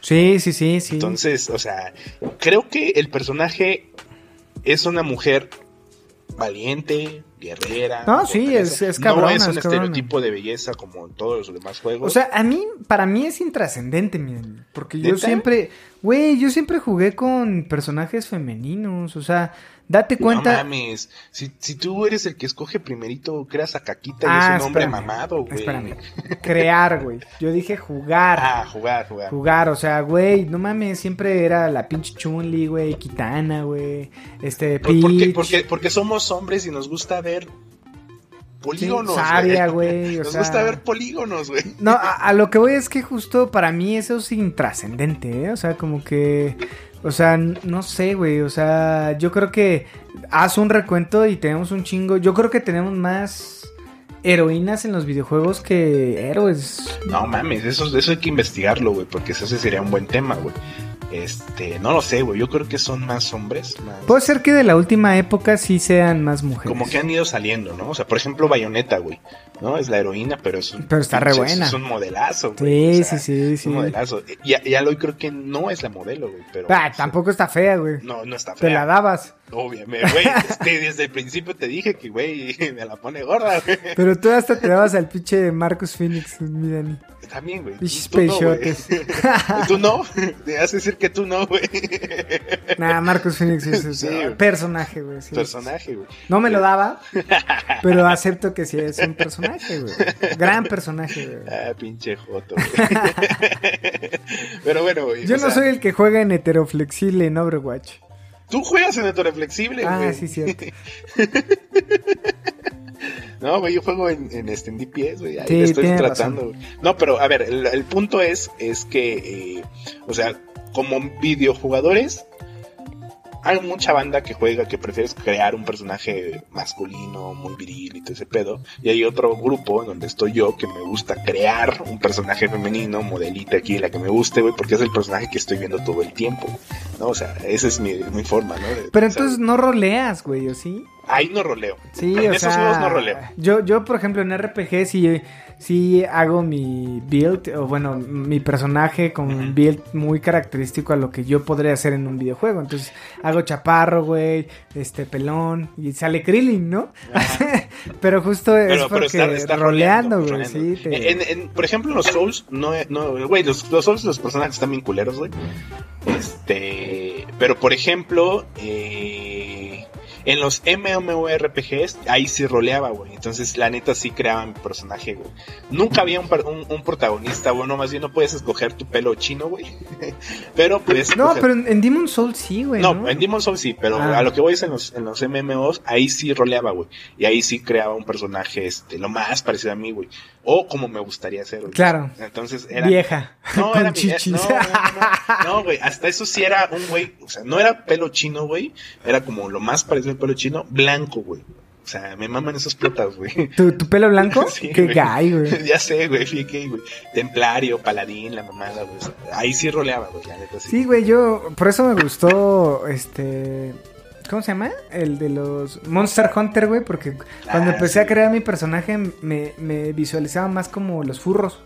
Sí, sí, sí, sí. Entonces, o sea, creo que el personaje es una mujer valiente, guerrera. No, sí, es- es cabrona, No es un es cabrona. estereotipo de belleza como en todos los demás juegos. O sea, a mí, para mí es intrascendente, miren. Porque yo ¿Neta? siempre, güey, yo siempre jugué con personajes femeninos. O sea, date no cuenta. mames. Si, si tú eres el que escoge primerito, creas a Caquita y Ah, es un hombre mamado, güey. Espérame. Crear, güey. Yo dije jugar. Ah, jugar, jugar. Jugar, o sea, güey, no mames, siempre era la pinche Chun-Li, güey, Kitana, güey, este, ¿Por, por qué? Peach, porque, porque somos hombres y nos gusta ver polígonos. Sí, güey, <laughs> Nos sea- gusta ver polígonos, güey. No, a, a lo que voy es que justo para mí eso es intrascendente, ¿eh? O sea, como que... O sea, no sé, güey. O sea, yo creo que haz un recuento y tenemos un chingo. Yo creo que tenemos más heroínas en los videojuegos que héroes. No mames, eso, eso hay que investigarlo, güey, porque eso sería un buen tema, güey. Este, no lo sé, güey. Yo creo que son más hombres, más. Puede ser que de la última época sí sean más mujeres. como que han ido saliendo, ¿no? O sea, por ejemplo, Bayonetta, güey. ¿No? Es la heroína, pero es un. Pero está re buena. Es un modelazo, Sí, güey. o sea, sí, sí, es sí. un modelazo. Y, y Aloy creo que no es la modelo, güey. Pero. Ah, tampoco está fea, güey. No, no está Te la fea. dabas. Obviamente, güey. <laughs> este, desde el principio te dije que, güey, <laughs> me la pone gorda, güey. Pero tú hasta te dabas al pinche Marcus Phoenix, mi Dani. También, güey. Pinches Tú no, güey. peixotes. <laughs> Tú no. Te hace decir que tú no, güey. Nah, Marcus Phoenix es, <laughs> Sí, güey. personaje, güey. sí. Personaje, güey. No me lo daba, <laughs> pero acepto que sí es un personaje, güey. Gran personaje, güey. Ah, pinche joto, güey. <laughs> Pero bueno, güey. Yo no sea, soy el que juega en heteroflexible en Overwatch. Tú juegas en heteroflexible, güey. Ah, sí, cierto. No, güey, yo juego en, en, este, en DPS, güey. Ahí Sí, estoy tratando. güey. No, pero a ver, el, el punto es, es que, eh, o sea, como videojugadores, hay mucha banda que juega que prefieres crear un personaje masculino, muy viril y todo ese pedo. Y hay otro grupo en donde estoy yo que me gusta crear un personaje femenino, modelita aquí, la que me guste, güey, porque es el personaje que estoy viendo todo el tiempo. ¿No? O sea, esa es mi, mi forma, ¿no? De Pero entonces no roleas, güey, ¿o sí? Ahí no roleo. Sí, en o esos sea, juegos no roleo. Yo, yo, por ejemplo, en RPG sí, sí hago mi build, o bueno, mi personaje con un build muy característico a lo que yo podría hacer en un videojuego. Entonces, hago chaparro, güey, este pelón, y sale Krillin, ¿no? <laughs> pero justo es Pero, pero porque está, está roleando, güey, sí. te- En- en- por ejemplo, los Souls, no, no, güey, los, los Souls, los personajes están bien culeros, güey. Este, pero por ejemplo, eh, en los MMORPGs, ahí sí roleaba, güey. Entonces, la neta sí creaba mi personaje, güey. Nunca había un, un, un protagonista, bueno, más bien no puedes escoger tu pelo chino, güey. <laughs> pero puedes No, escoger- pero en, en Demon Souls sí, güey. no, No, en Demon Souls sí, pero Ah. a lo que voy es en los, en los MMOs, ahí sí roleaba, güey. Y ahí sí creaba un personaje, este, lo más parecido a mí, güey. O como me gustaría ser, güey. Claro. Entonces era. Vieja. <laughs> No, era chichis. No, no, no, no, güey. Hasta eso sí era un güey. O sea, no era pelo chino, güey. Era como lo más parecido pelo chino, blanco, güey. O sea, me maman esos plotas, güey. ¿Tu, tu pelo blanco? <laughs> Sí, Qué gay, güey. <laughs> ya sé, güey, fíjate, güey. Templario, paladín, la mamada, güey. Ahí sí roleaba, güey, la neta sí. Sí, güey, yo por eso me gustó este ¿cómo se llama? El de los Monster Hunter, güey, porque cuando Ah, empecé sí. a crear mi personaje me, me visualizaba más como los furros.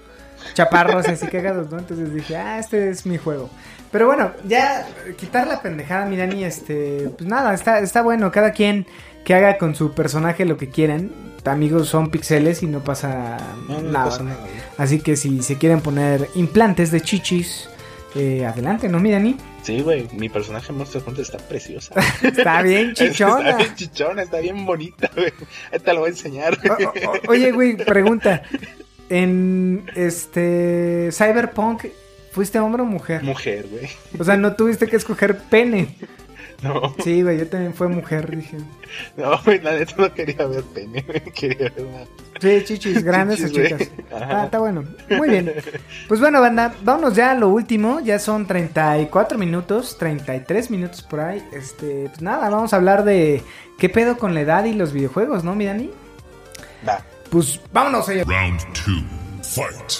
Chaparros así cagados, ¿no? Entonces dije, ah, este es mi juego. Pero bueno, ya quitar la pendejada, mi Dani, este, pues nada, está, está bueno, cada quien que haga con su personaje lo que quieran. Amigos, son pixeles y no pasa No, no nada. pasa nada, güey. Así que si se quieren poner implantes de chichis, eh, adelante, ¿no, mi Dani? Sí, güey, mi personaje Monster Hunter está preciosa. <laughs> Está bien chichona. Está bien chichona, está bien bonita, güey. Ahí te lo voy a enseñar. O- o- oye, güey, pregunta. En este Cyberpunk, ¿fuiste hombre o mujer? Mujer, güey. O sea, no tuviste que escoger pene. No, Sí, güey, yo también fue mujer, dije. no, güey, la neta no quería ver pene, güey. Quería ver una. Sí, chichis, grandes o Chichis, güey. chicas. Ah, está bueno. Muy bien. Pues bueno, banda, vámonos ya a lo último. Ya son 34 minutos, 33 minutos por ahí. Este, pues nada, vamos a hablar de qué pedo con la edad y los videojuegos, ¿no, mi Dani? Va. Pues vámonos allá. Round two. Fight.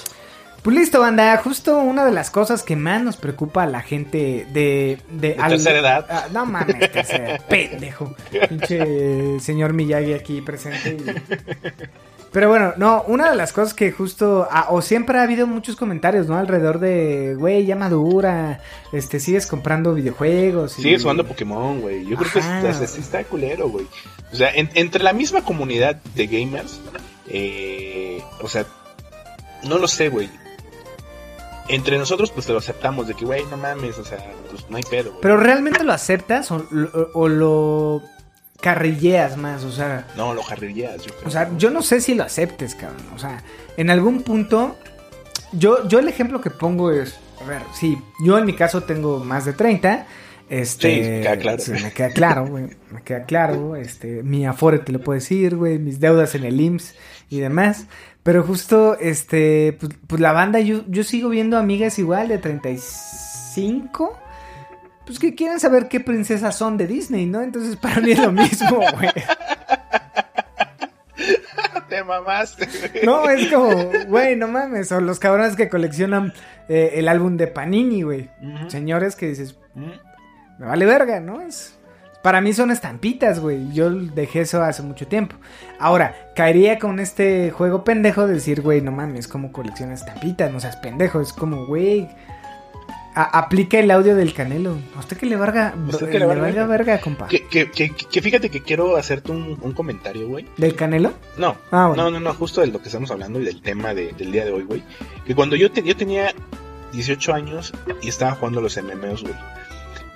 Pues listo, banda. Justo una de las cosas que más nos preocupa a la gente de... De, De tercera edad. Ah, no mames, tercera. <laughs> pendejo. Pinche señor Miyagi aquí presente. y- Pero bueno, no, una de las cosas que justo... ah, o siempre ha habido muchos comentarios, ¿no? Alrededor de, güey, ya madura, este, sigues comprando videojuegos. y- Sigues jugando Pokémon, güey. Yo creo que es- es- sí está culero, güey. O sea, en- entre la misma comunidad de gamers, eh, o sea, no lo sé, güey. Entre nosotros, pues te lo aceptamos de que, güey, no mames, o sea, pues no hay pedo, güey. Pero realmente lo aceptas o, o- lo carrilleas más, o sea... No, lo jarrilleas, yo creo. O sea, yo no sé si lo aceptes, cabrón. O sea, en algún punto, yo, yo el ejemplo que pongo es, a ver, sí, yo en mi caso tengo más de 30. Este, Sí, me queda claro. sí, me queda claro, güey. Me queda claro. Este, mi afore te lo puedo decir, güey. Mis deudas en el IMSS y demás. Pero justo, este, pues, pues la banda, yo, yo sigo viendo amigas igual de 35. Pues que quieren saber qué princesas son de Disney, ¿no? Entonces para mí es lo mismo, <laughs> güey. <laughs> te mamaste, güey. No, es como, güey, no mames. O los cabrones que coleccionan eh, el álbum de Panini, güey. Señores que dices, me vale verga, ¿no? Es, para mí son estampitas, güey. Yo dejé eso hace mucho tiempo. Ahora, caería con este juego pendejo de decir, güey, no mames, como coleccionas estampitas, no seas pendejo. Es como, güey. aplica el audio del canelo. ¿A usted que le valga, ¿A usted que le valga valga verga? verga, compa? Que, que, que, que fíjate que quiero hacerte un, un comentario, güey. ¿Del canelo? No, Ah, bueno. no, no, no, justo de lo que estamos hablando y del tema de- del día de hoy, güey. Que cuando yo, te- yo tenía 18 años y estaba jugando los MMOs, güey.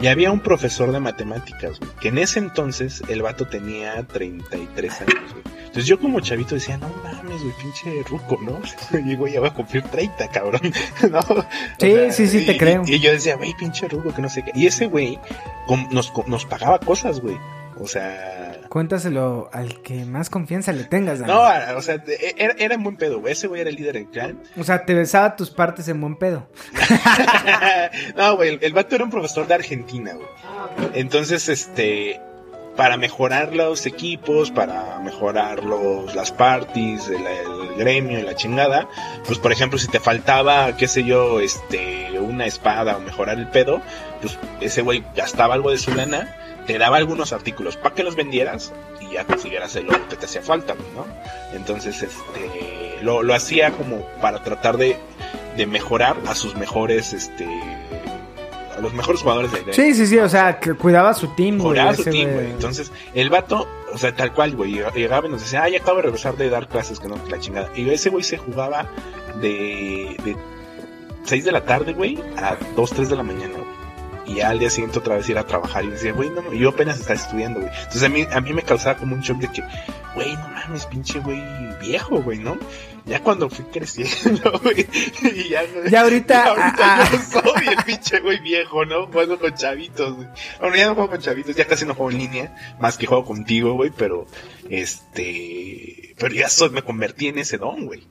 Y había un profesor de matemáticas, güey, que en ese entonces el vato tenía 33 años, güey. Entonces yo como chavito decía, no mames, güey, pinche ruco, ¿no? <laughs> Y güey, ya voy a cumplir 30, cabrón. <laughs> ¿No? O Sí, sí, sí, te y- creo. Y, yo decía, güey, pinche ruco, que no sé qué. Y ese güey nos, nos pagaba cosas, güey. O sea, Cuéntaselo al que más confianza le tengas, no, o sea, e- era, era en buen pedo, güey. Ese güey era el líder del clan. O sea, te besaba tus partes en buen pedo. <laughs> no, güey, el, el vato era un profesor de Argentina, güey. Entonces, este, para mejorar los equipos, para mejorar los, las parties, el, el gremio y la chingada, pues por ejemplo, si te faltaba, qué sé yo, este, una espada o mejorar el pedo, pues ese güey gastaba algo de su lana, te daba algunos artículos para que los vendieras y ya consiguieras el oro que te hacía falta, ¿no? Entonces, este, lo, lo hacía como para tratar de, de mejorar a sus mejores, este, a los mejores jugadores del gremio. Sí, sí, sí, o sea, que cuidaba su team. Jugaba su team, güey. Entonces, el vato, o sea, tal cual, güey, llega- llegaba y nos decía, ah, ya acabo de regresar de dar clases, que no, la chingada. Y ese güey se jugaba de, de 6 de la tarde, güey, a 2, 3 de la mañana, güey. Y ya al día siguiente otra vez ir a trabajar y decía, güey, no, yo apenas estaba estudiando, güey. Entonces a mí, a mí me causaba como un shock de que, güey, no mames, pinche güey viejo, güey, ¿no? Ya cuando fui creciendo, <laughs> güey, y ya, Ya ahorita, <laughs> ahorita ah, yo soy el pinche güey viejo, ¿no? Jugando con chavitos, güey. Bueno, ya no juego con chavitos, ya casi no juego en línea, más que juego contigo, güey, pero, este, pero ya soy, me convertí en ese don, güey.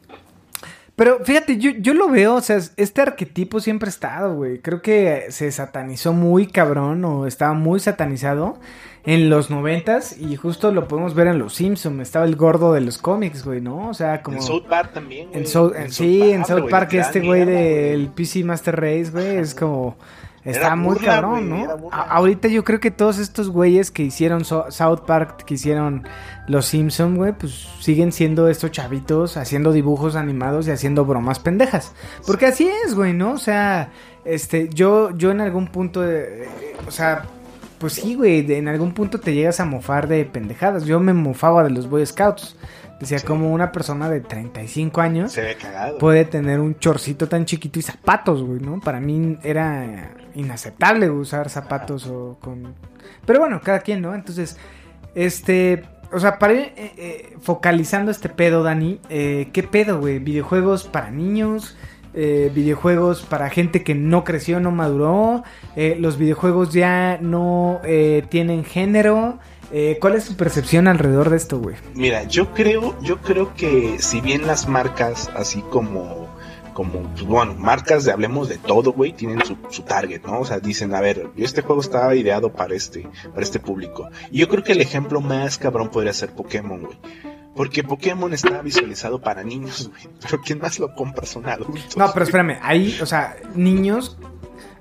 Pero fíjate, yo, yo lo veo, o sea, este arquetipo siempre ha estado, güey. Creo que se satanizó muy cabrón o estaba muy satanizado en los noventas y justo lo podemos ver en Los Simpsons. Estaba el gordo de los cómics, güey, ¿no? O sea, como... En South Park también, güey. En South- en- sí, en South Park este güey del PC Master Race, güey, es como... Está muy burla, cabrón, ¿no? ahorita yo creo que todos estos güeyes que hicieron So- South Park, que hicieron Los Simpson, güey, pues siguen siendo estos chavitos haciendo dibujos animados y haciendo bromas pendejas. Porque así es, güey, ¿no? O sea, este, yo, yo en algún punto, eh, eh, o sea, pues sí, güey, en algún punto te llegas a mofar de pendejadas. Yo me mofaba de los Boy Scouts. Decía, Sí. como una persona de 35 años Se ve cagado. puede tener un chorcito tan chiquito y zapatos, güey, ¿no? Para mí era inaceptable usar zapatos o con... Pero bueno, cada quien, ¿no? Entonces, este... O sea, para ir eh, eh, focalizando este pedo, Dani, eh, ¿qué pedo, güey? ¿Videojuegos para niños? Eh, videojuegos para gente que no creció, no maduró. Eh, los videojuegos ya no eh, tienen género. ¿Cuál es tu percepción alrededor de esto, güey? Mira, yo creo, yo creo que si bien las marcas, así como, como, pues, bueno, marcas de hablemos de todo, güey, tienen su, su target, ¿no? O sea, dicen, a ver, este juego estaba ideado para este, para este público. Y yo creo que el ejemplo más cabrón podría ser Pokémon, güey. Porque Pokémon está visualizado para niños, güey. Pero quien más lo compra son adultos. No, pero espérame, hay, o sea, niños,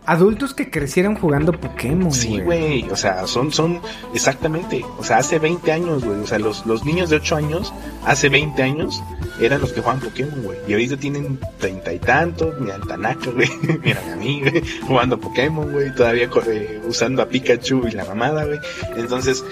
adultos que crecieron jugando Pokémon, Sí, güey, o sea, son, son, exactamente, o sea, hace 20 años, güey, o sea, los, los niños de 8 años, hace 20 años, eran los que jugaban Pokémon, güey, y ahorita tienen treinta y tantos, mira el Tanaka, güey, mira a mí, güey, jugando Pokémon, güey, todavía eh, usando a Pikachu y la mamada, güey, entonces,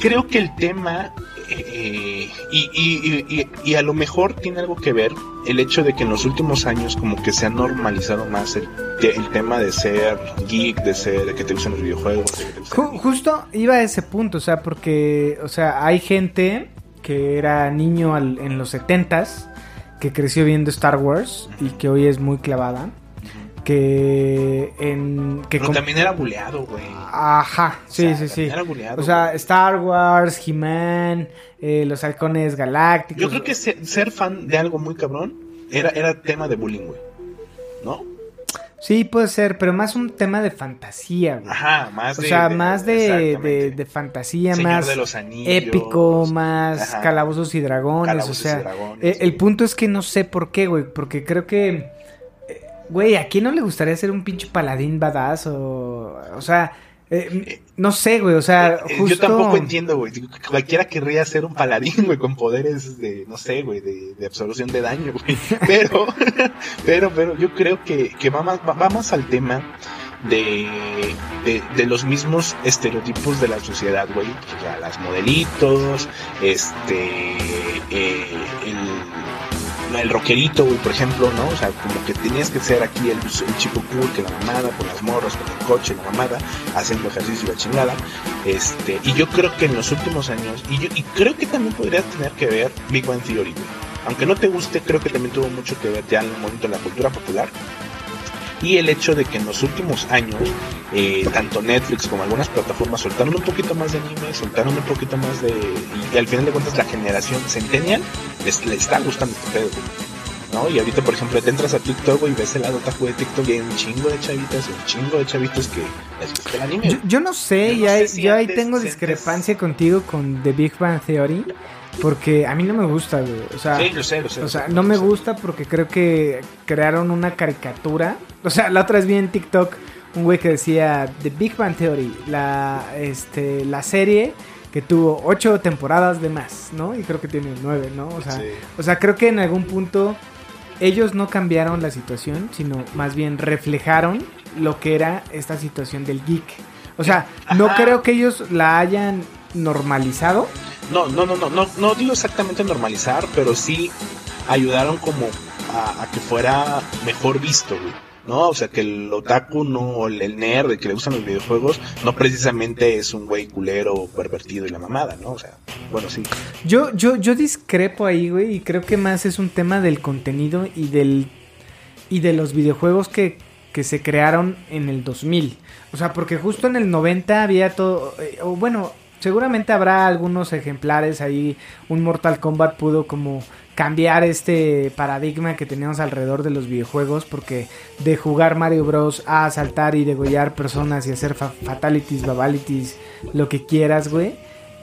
creo que el tema, y, y, y, y- a lo mejor tiene algo que ver el hecho de que en los últimos años como que se ha normalizado más el, el tema de ser geek, de ser, que te gustan los videojuegos. justo iba a ese punto, o sea, porque, o sea, hay gente que era niño al- en los 70s, que creció viendo Star Wars y que hoy es muy clavada, que en... Que Pero también era buleado, güey. Ajá, sí, O sea, sí, sí. Era buleado. O sea, güey. Star Wars, He-Man, eh, los halcones galácticos. yo creo que ser, ser fan de algo muy cabrón era, era tema de bullying, güey. ¿No? Sí, puede ser, pero más un tema de fantasía, güey. Ajá, más O de. sea, más de, de, de fantasía, Señor más de los Anillos, épico, más Ajá. calabozos y dragones. Calabozos o sea, y dragones, eh, el punto es que no sé por qué, güey, porque creo que, güey, ¿a quién no le gustaría ser un pinche paladín badass o, o sea, eh, no sé, güey, o sea, Eh, justo... Yo tampoco entiendo, güey. Cualquiera querría ser un paladín, güey, con poderes de, no sé, güey, de, de absolución de daño, güey. <laughs> Pero, pero, pero yo creo que, que va, más, va, va más al tema de, de, de los mismos estereotipos de la sociedad, güey. O sea, las modelitos, este, eh, el, el rockerito, güey, por ejemplo, ¿no? O sea, como que tenías que ser aquí el, el chico cool, que la mamada, con las morras, con el coche, la mamada, haciendo ejercicio y la chingada. Este, y yo creo que en los últimos años, y, yo, y creo que también podría tener que ver Big Bang Theory, güey. Aunque no te guste, creo que también tuvo mucho que ver ya en el momento de la cultura popular. Y el hecho de que en los últimos años, eh, tanto Netflix como algunas plataformas soltaron un poquito más de anime, soltaron un poquito más de... Y, al final de cuentas la generación centennial les, les está gustando este pedo. ¿no? Y ahorita, por ejemplo, te entras a TikTok y ves el lado de TikTok y hay un chingo de chavitas un chingo de chavitos que les gusta el anime. Yo, yo no sé, Yo no y ahí- sé si yo ahí antes- tengo discrepancia contigo con The Big Bang Theory, porque a mí no me gusta, güey, o sea... sí, lo sé, lo sé. O sea, no me gusta porque creo que crearon una caricatura. O sea, la otra vez vi en TikTok un güey que decía The Big Bang Theory, la, este, la serie que tuvo ocho temporadas de más, ¿no? Y creo que tiene nueve, ¿no? O sea, Sí. o sea, creo que en algún punto ellos no cambiaron la situación, sino más bien reflejaron lo que era esta situación del geek. O sea, no creo que ellos la hayan normalizado. No, no, no, no, no, no digo exactamente normalizar, pero sí ayudaron como a, a que fuera mejor visto, güey. ¿No? O sea, que el otaku, no, el nerd, que le gustan los videojuegos, no precisamente es un güey culero, pervertido y la mamada, ¿no? O sea, bueno, sí. Yo, yo, yo discrepo ahí, güey, y creo que más es un tema del contenido y del y de los videojuegos que, que se crearon en el 2000. O sea, porque justo en el 90 había todo, eh, o bueno, seguramente habrá algunos ejemplares ahí. Un Mortal Kombat pudo como cambiar este paradigma que teníamos alrededor de los videojuegos, porque de jugar Mario Bros. a asaltar y degollar personas y hacer fa- fatalities, babalities, lo que quieras, güey.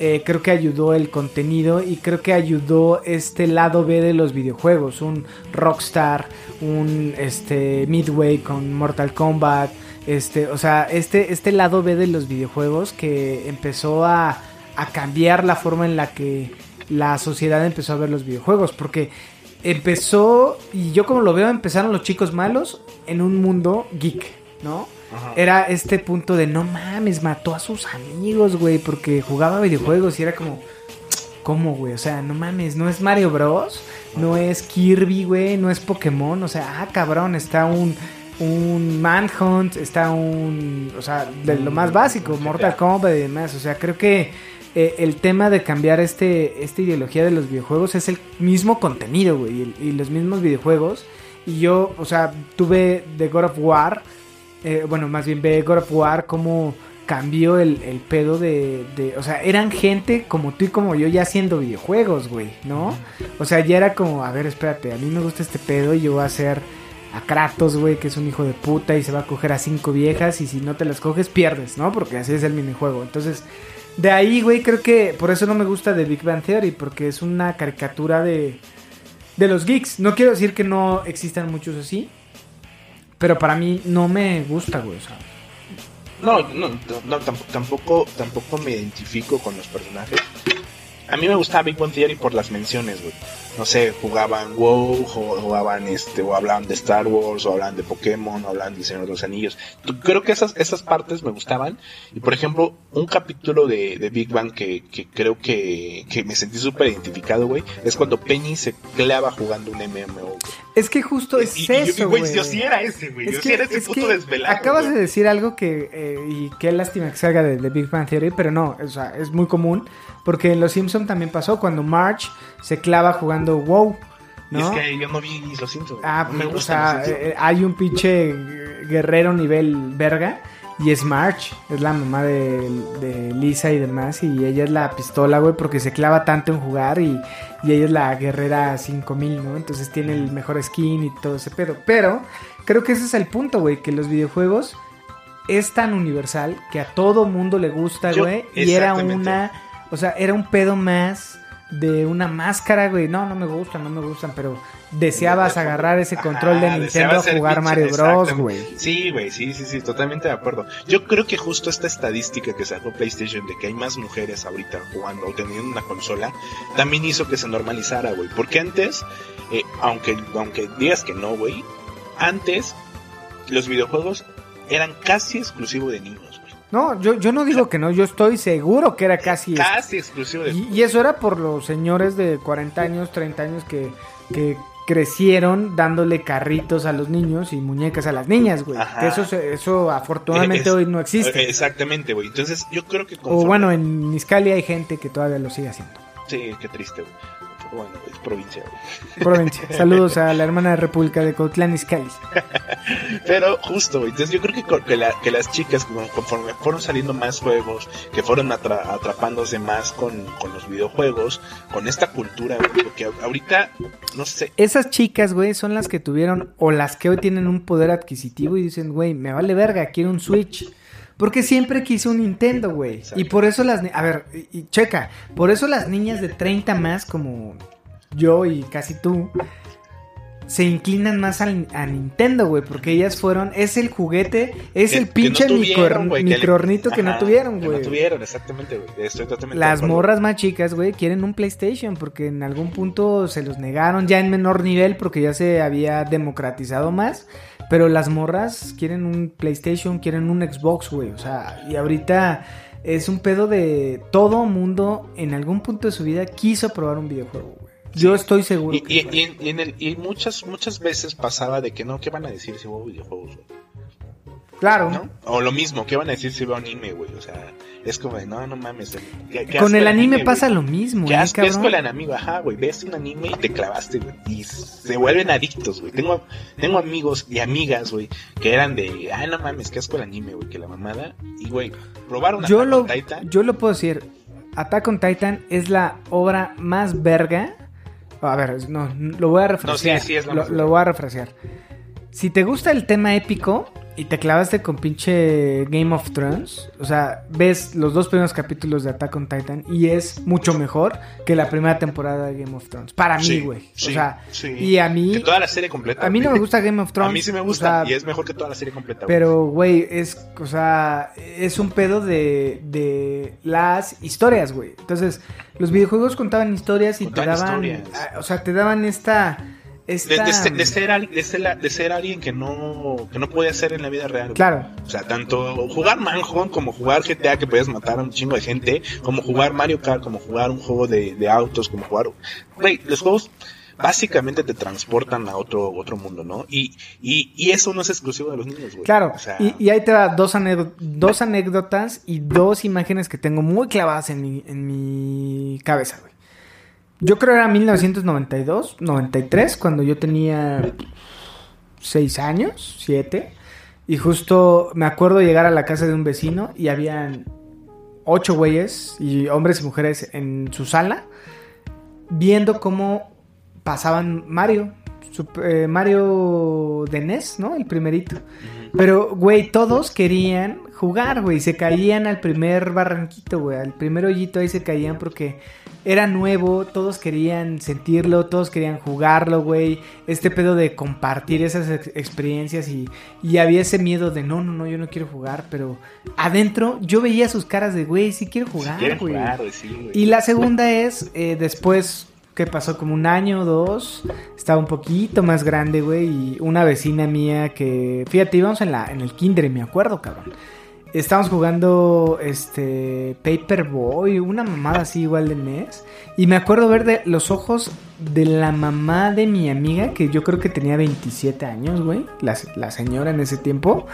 Eh, creo que ayudó el contenido y creo que ayudó este lado B de los videojuegos, un Rockstar, un este Midway con Mortal Kombat, este, o sea, este, este lado B de los videojuegos que empezó a, a cambiar la forma en la que la sociedad empezó a ver los videojuegos, porque empezó, y yo como lo veo, empezaron los chicos malos en un mundo geek, ¿no? Ajá. era este punto de no mames, mató a sus amigos, güey, porque jugaba videojuegos y era como, ¿cómo, güey? O sea, no mames, no es Mario Bros, no es Kirby, güey, no es Pokémon, o sea, ah, cabrón, está un un Manhunt, está un, o sea, de lo más básico, GTA. Mortal Kombat y demás, o sea, creo que eh, el tema de cambiar este esta ideología de los videojuegos es el mismo contenido, güey, y, y los mismos videojuegos. Y yo, o sea, tuve The God of War, eh, bueno, más bien ve God of War cómo cambió el, el pedo de, de- o sea, eran gente como tú y como yo ya haciendo videojuegos, güey, ¿no? O sea, ya era como, a ver, espérate, a mí me gusta este pedo y yo voy a hacer a Kratos, güey, que es un hijo de puta y se va a coger a cinco viejas y si no te las coges pierdes, ¿no? Porque así es el minijuego. Entonces, de ahí, güey, creo que por eso no me gusta de Big Bang Theory, porque es una caricatura de, de los geeks. No quiero decir que no existan muchos así, pero para mí no me gusta, güey. O sea, No, no, no, tamp- tampoco, tampoco me identifico con los personajes. A mí me gustaba Big Bang Theory por las menciones, güey. No sé, jugaban WoW, o jugaban este, o hablaban de Star Wars, o hablaban de Pokémon, o hablaban de Señor de los Anillos. Creo que esas, esas partes me gustaban. Y por ejemplo, un capítulo de, de Big Bang que, que creo que, que me sentí súper identificado, güey, es cuando Penny se clava jugando un MMO. es que justo es Y- eso, güey. Yo sí era ese, güey. Yo que- sí era ese es puto desvelado. Acabas güey. de decir algo que, eh, y qué lástima que salga de, de Big Bang Theory, pero no, o sea, es muy común, porque en Los Simpson también pasó cuando Marge se clava jugando WoW, ¿no? es que yo no vi, lo siento. güey. Ah, no me o sea, eh, hay un pinche guerrero nivel verga y es Marge, es la mamá de, de Lisa y demás y ella es la pistola, güey, porque se clava tanto en jugar y, y ella es la guerrera 5000, ¿no? Entonces tiene el mejor skin y todo ese pedo. Pero creo que ese es el punto, güey, que los videojuegos es tan universal que a todo mundo le gusta, güey, y era una, o sea, era un pedo más de una máscara, güey. No, no me gustan, no me gustan, pero deseabas agarrar ese control de Nintendo a jugar pinche- Mario Bros, güey. Sí, güey, sí, sí, sí, totalmente de acuerdo. Yo creo que justo esta estadística que sacó PlayStation de que hay más mujeres ahorita jugando o teniendo una consola, también hizo que se normalizara, güey. Porque antes, eh, aunque, aunque digas que no, güey, antes los videojuegos eran casi exclusivos de niños. No, yo, yo no digo que no, yo estoy seguro que era casi... Casi exclusivo de Y, y eso era por los señores de 40 años, 30 años que, que crecieron dándole carritos a los niños y muñecas a las niñas, güey. Ajá. Eso, eso afortunadamente Es- hoy no existe. Exactamente, güey. Entonces, yo creo que o bueno, en Niscali hay gente que todavía lo sigue haciendo. Sí, qué triste, güey. Bueno, provincia. Provincia. Saludos a la hermana República de Cotlán Izcalli. Pero justo, güey. Entonces yo creo que, que, la- que las chicas, conforme fueron saliendo más juegos, que fueron atra- atrapándose más con, con los videojuegos, con esta cultura, güey, porque ahorita, no sé, Esas chicas, güey, son las que tuvieron o las que hoy tienen un poder adquisitivo y dicen, güey, me vale verga, quiero un Switch. Porque siempre quise un Nintendo, güey. Y por eso las... A ver, y, y checa, por eso las niñas de 30 más, como yo y casi tú, se inclinan más al- a, Nintendo, güey. Porque ellas fueron... Es el juguete, es que- el que pinche no tuvieron, micro, güey, que le- microornito que no tuvieron, güey. No tuvieron, exactamente, güey. Estoy totalmente Las morras más chicas, güey, quieren un PlayStation porque en algún punto se los negaron ya en menor nivel porque ya se había democratizado más. Pero las morras quieren un PlayStation, quieren un Xbox, güey. O sea, y ahorita es un pedo de todo mundo en algún punto de su vida quiso probar un videojuego. Yo estoy seguro. Y, en- y en el- y muchas, muchas veces pasaba de que no, ¿qué van a decir si hubo videojuegos, güey? claro. ¿No? O lo mismo, ¿qué van a decir si veo anime, güey? O sea, es como de, no, no mames. ¿qué- qué Con el anime pasa lo mismo, Qué ¿eh, asco, qué asco cabrón? el anime, ajá, güey. Ves un anime y te clavaste, güey. Y se vuelven adictos, güey. Tengo, tengo amigos y amigas, güey, que eran de, ay, no mames, qué asco el anime, güey, que la mamada. Y, güey, probaron yo Attack lo, on Titan. yo lo puedo decir. Attack on Titan es la obra más verga. A ver, no, lo voy a refrasear. sí, sí, es lo, lo voy a refrasear. Si te gusta el tema épico y te clavaste con pinche Game of Thrones, o sea, ves los dos primeros capítulos de Attack on Titan y es mucho mejor que la primera temporada de Game of Thrones. Para mí, güey. sí, o sea, sí. y a mí, Que toda la serie completa. a mí no me gusta Game of Thrones. A mí sí me o gusta sea, y es mejor que toda la serie completa. pero, güey, es, o sea, es un pedo de, de las historias, güey. Entonces, los videojuegos contaban historias y Contaban te daban, historias. o sea, te daban esta, esta... de, ser, de, ser, de, ser, de ser alguien que no, que no puede hacer en la vida real. Claro. O sea, tanto jugar Manhunt como jugar GTA que puedes matar a un chingo de gente, como jugar Mario Kart, como jugar un juego de, de autos, como jugar... Güey, los juegos básicamente te transportan a otro, otro mundo, ¿no? Y, y, y eso no es exclusivo de los niños, güey. Claro, o sea... y, y, ahí te da dos, dos anécdotas y dos imágenes que tengo muy clavadas en mi, en mi cabeza, güey. Yo creo que era 1992, 93, cuando yo tenía seis años, siete. Y justo me acuerdo llegar a la casa de un vecino y habían ocho güeyes y hombres y mujeres en su sala viendo cómo pasaban Mario, eh, Mario de NES, ¿no? El primerito. Pero, güey, todos querían jugar, güey. Se caían al primer barranquito, güey. Al primer hoyito ahí se caían porque era nuevo, todos querían sentirlo, todos querían jugarlo, güey. Este pedo de compartir esas ex experiencias y, y, había ese miedo de no, no, no, yo no quiero jugar, pero adentro yo veía sus caras de, güey, sí quiero jugar, sí güey. Jugar, sí, y la segunda es, eh, después que pasó como un año o dos, estaba un poquito más grande, güey, y una vecina mía que, fíjate, íbamos en, la, en el kinder me acuerdo, cabrón estábamos jugando este Paperboy, una mamada así igual de NES. Y me acuerdo ver de los ojos de la mamá de mi amiga, que yo creo que tenía 27 años, güey, la, la señora en ese tiempo.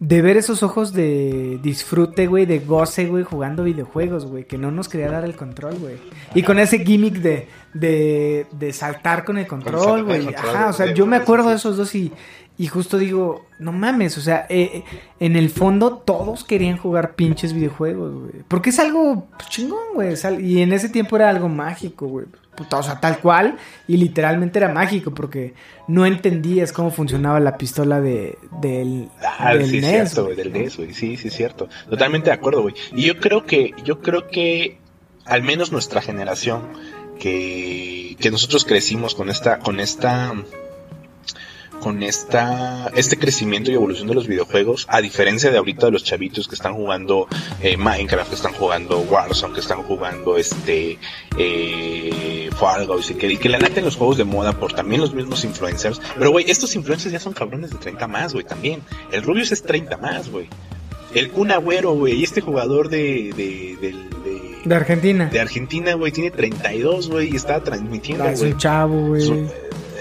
De ver esos ojos de disfrute, güey, de goce, güey, jugando videojuegos, güey, que no nos quería dar el control, güey. Y con ese gimmick de, de, de saltar con el control, güey. Ajá, o sea, yo me acuerdo de esos dos y, y justo digo, no mames, o sea, eh, en el fondo todos querían jugar pinches videojuegos, güey. Porque es algo pues, chingón, güey. Y en ese tiempo era algo mágico, güey. Puta, o sea, tal cual. Y literalmente era mágico porque no entendías cómo funcionaba la pistola de, del, ah, del sí, NES. Es cierto, güey, del NES, güey. Sí, sí, es cierto. Totalmente de acuerdo, güey. Y yo creo que, yo creo que al menos nuestra generación, que, que nosotros crecimos con esta, con esta con esta, este crecimiento y evolución de los videojuegos, a diferencia de ahorita de los chavitos que están jugando eh, Minecraft, que están jugando Warzone, que están jugando este eh, Fall Guys y que, y que la neta en los juegos de moda por también los mismos influencers. Pero güey, estos influencers ya son cabrones de 30 más, güey, también. El Rubius es 30 más, güey. El Kun Agüero, güey, y este jugador de, de, de, de, De Argentina. de Argentina, güey, tiene 32, güey, y está transmitiendo, Ah, es güey. un chavo, güey. Eh,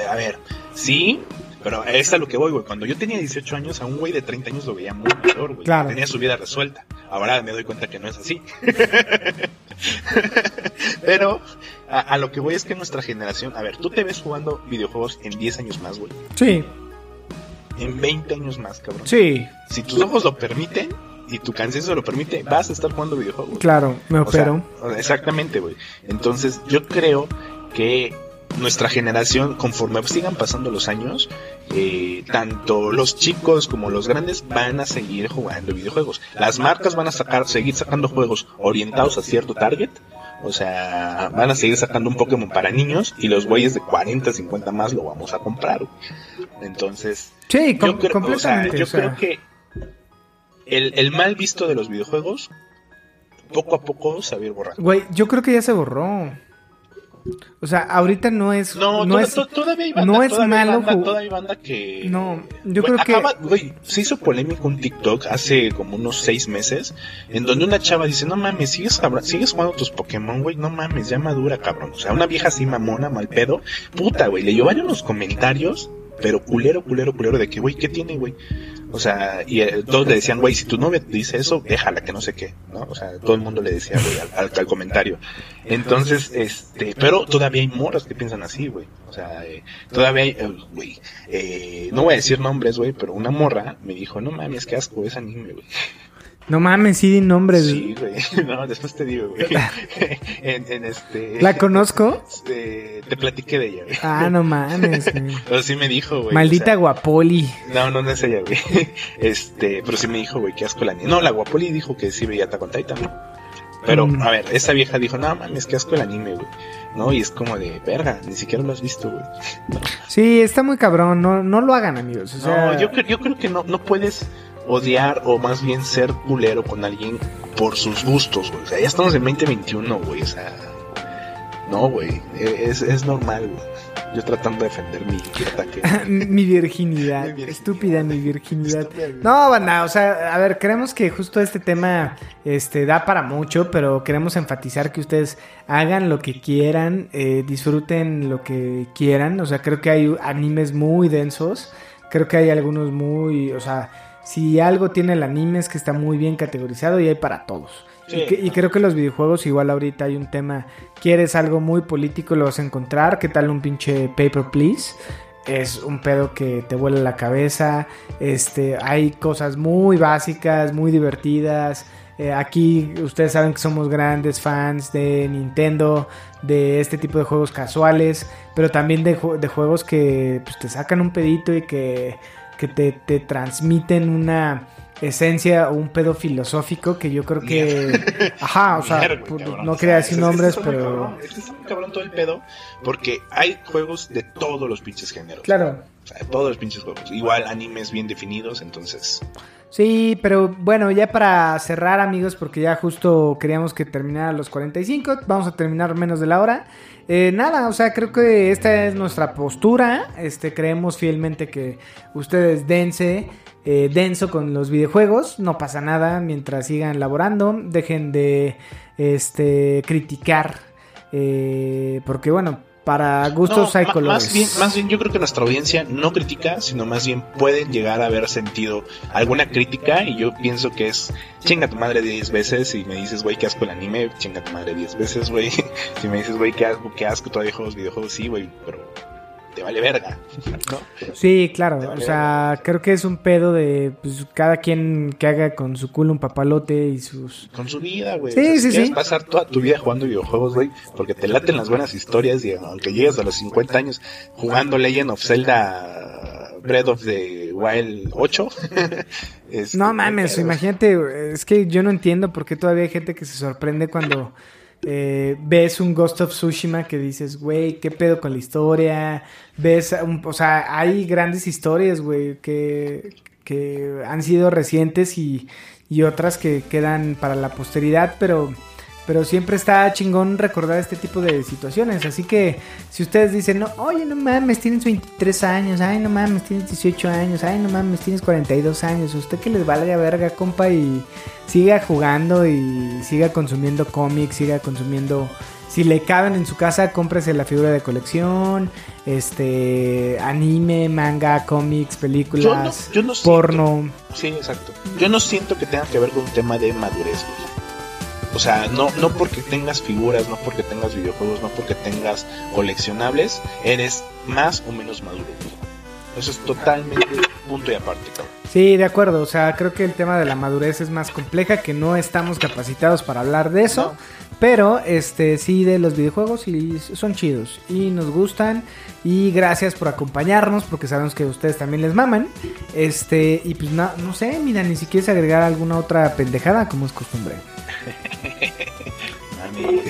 a ver, sí, pero es a lo que voy, güey. Cuando yo tenía 18 años, a un güey de 30 años lo veía muy mayor, güey. Claro. Tenía su vida resuelta. Ahora me doy cuenta que no es así. <laughs> pero a, a lo que voy es que nuestra generación, a ver, tú te ves jugando videojuegos en 10 años más, güey. Sí, En 20 años más, cabrón. sí, Si tus ojos lo permiten y tu conciencia lo permite, vas a estar jugando videojuegos. claro, me O sea, opero. exactamente, güey. Entonces, yo creo que nuestra generación, conforme sigan pasando los años, eh, tanto los chicos como los grandes van a seguir jugando videojuegos. Las marcas van a sacar, seguir sacando juegos orientados a cierto target. O sea, van a seguir sacando un Pokémon para niños y los güeyes de 40, 50 más lo vamos a comprar. Entonces, sí, com- yo creo, o sea, completamente. yo o sea, creo que el, el mal visto de los videojuegos poco a poco se va a ir borrando. Güey, yo creo que ya se borró. O sea, ahorita no es. No, no es. to- todavía hay banda, no es malo banda, todavía hay banda que... No, yo creo que- güey, se hizo polémico un TikTok hace como unos seis meses, en donde una chava dice, no mames, sigues, sigues jugando tus Pokémon, güey, no mames, ya madura, cabrón. O sea, una vieja así mamona, mal pedo, puta, güey, le llevaron unos comentarios, pero culero, culero, culero, de que, güey, ¿qué tiene, güey? O sea, y eh, todos le decían, güey, si tu novia dice eso, déjala, que no sé qué, ¿no? O sea, todo el mundo le decía, güey, al, al- comentario. Entonces, este, pero todavía hay morras que piensan así, güey. O sea, eh, todavía hay, eh, güey, eh, no voy a decir nombres, güey, pero una morra me dijo, no mames, qué asco es anime, güey. No mames, sí, di nombres. Sí, güey. <laughs> No, después te digo, güey. <laughs> en, en este. ¿La conozco? Este, te platiqué de ella, güey. Ah, no mames, <laughs> güey. Pero sí me dijo, güey. Maldita o sea, guapoli. No, no, no es ella, güey. Este, pero sí me dijo, güey, qué asco la niña. No, la guapoli dijo que sí veía Attack on Titan. Pero, Mm. a ver, esa vieja dijo, no mames, qué asco el anime, güey. ¿No? Y es como de, verga, ni siquiera lo has visto, güey. Sí, está muy cabrón. No, no lo hagan, amigos. O sea, no, yo, yo creo que no, no puedes odiar o más bien ser culero con alguien por sus gustos, güey. O sea, ya estamos en 2021, güey. O sea, no, güey. e- Es, es normal, güey. Yo tratando de defender mi ataque. <laughs> mi virginidad. <laughs> Mi virginidad. Estúpida mi virginidad. Estúpida No, banda, o sea, a ver, creemos que justo este tema este, da para mucho, pero queremos enfatizar que ustedes hagan lo que quieran, eh, disfruten lo que quieran. O sea, creo que hay animes muy densos. Creo que hay algunos muy. O sea, si algo tiene el anime es que está muy bien categorizado y hay para todos. Sí. Y, que- y creo que los videojuegos, igual ahorita hay un tema, quieres algo muy político, lo vas a encontrar. ¿Qué tal un pinche Paper Please? Es un pedo que te vuela la cabeza. Este, hay cosas muy básicas, muy divertidas. Eh, aquí ustedes saben que somos grandes fans de Nintendo, de este tipo de juegos casuales, pero también de juegos que pues, te sacan un pedito y que, que te, te transmiten una esencia o un pedo filosófico que yo creo que... <laughs> Ajá, o sea, Mierda, pu- cabrón. no quería decir es- nombres, es muy pero... cabrón, Es que está muy cabrón todo el pedo. Porque hay juegos de todos los pinches géneros. Claro. O sea, de todos los pinches juegos. Igual animes bien definidos, entonces. Sí, pero bueno, ya para cerrar amigos, porque ya justo queríamos que terminara los 45, vamos a terminar menos de la hora. Eh, nada, o sea, creo que esta es nuestra postura. Este, creemos fielmente que ustedes dense, eh, denso con los videojuegos, no pasa nada mientras sigan laborando, dejen de este criticar, eh, porque bueno, para gustos No, hay colores. Más bien, más bien, yo creo que nuestra audiencia no critica, sino más bien pueden llegar a haber sentido alguna crítica. Y yo pienso que es chinga tu madre 10 veces. Y me dices, güey, qué asco el anime, chinga tu madre 10 veces, güey. <laughs> Si me dices, güey, qué asco, qué asco, todavía juegos videojuegos, sí, güey, pero te vale verga, ¿no? Sí, claro. O sea, creo que es un pedo de pues, cada quien que haga con su culo un papalote y sus. Con su vida, güey. Sí, O sea, si sí, sí. pasar toda tu vida jugando videojuegos, güey, porque te laten las buenas historias y aunque llegues a los 50 años jugando Legend of Zelda Breath of the Wild 8. <laughs> este, No mames, imagínate, es que yo no entiendo por qué todavía hay gente que se sorprende cuando eh, ves un Ghost of Tsushima que dices, güey, ¿qué pedo con la historia? Ves, un- o sea, hay grandes historias, güey, que, que han sido recientes y, y otras que quedan para la posteridad, pero... Pero siempre está chingón recordar este tipo de situaciones. Así que si ustedes dicen, no, oye, no mames, tienes 23 años, ay, no mames, tienes 18 años, ay, no mames, tienes 42 años, usted que les valga verga, compa, y siga jugando y siga consumiendo cómics, siga consumiendo... Si le caben en su casa, cómprese la figura de colección, este, anime, manga, cómics, películas, Yo no- yo no siento- porno. Sí, exacto. Yo no siento que tenga que ver con un tema de madurez, güey. O sea, no, no porque tengas figuras, no porque tengas videojuegos, no porque tengas coleccionables, eres más o menos maduro. Eso es totalmente punto y aparte, cabrón. Sí, de acuerdo. O sea, creo que el tema de la madurez es más compleja, que no estamos capacitados para hablar de eso. Pero, este, sí, de los videojuegos y son chidos. Y nos gustan. Y gracias por acompañarnos, porque sabemos que ustedes también les maman. Este, y pues no, no sé, mira, ni siquiera agregar alguna otra pendejada, como es costumbre. Mami.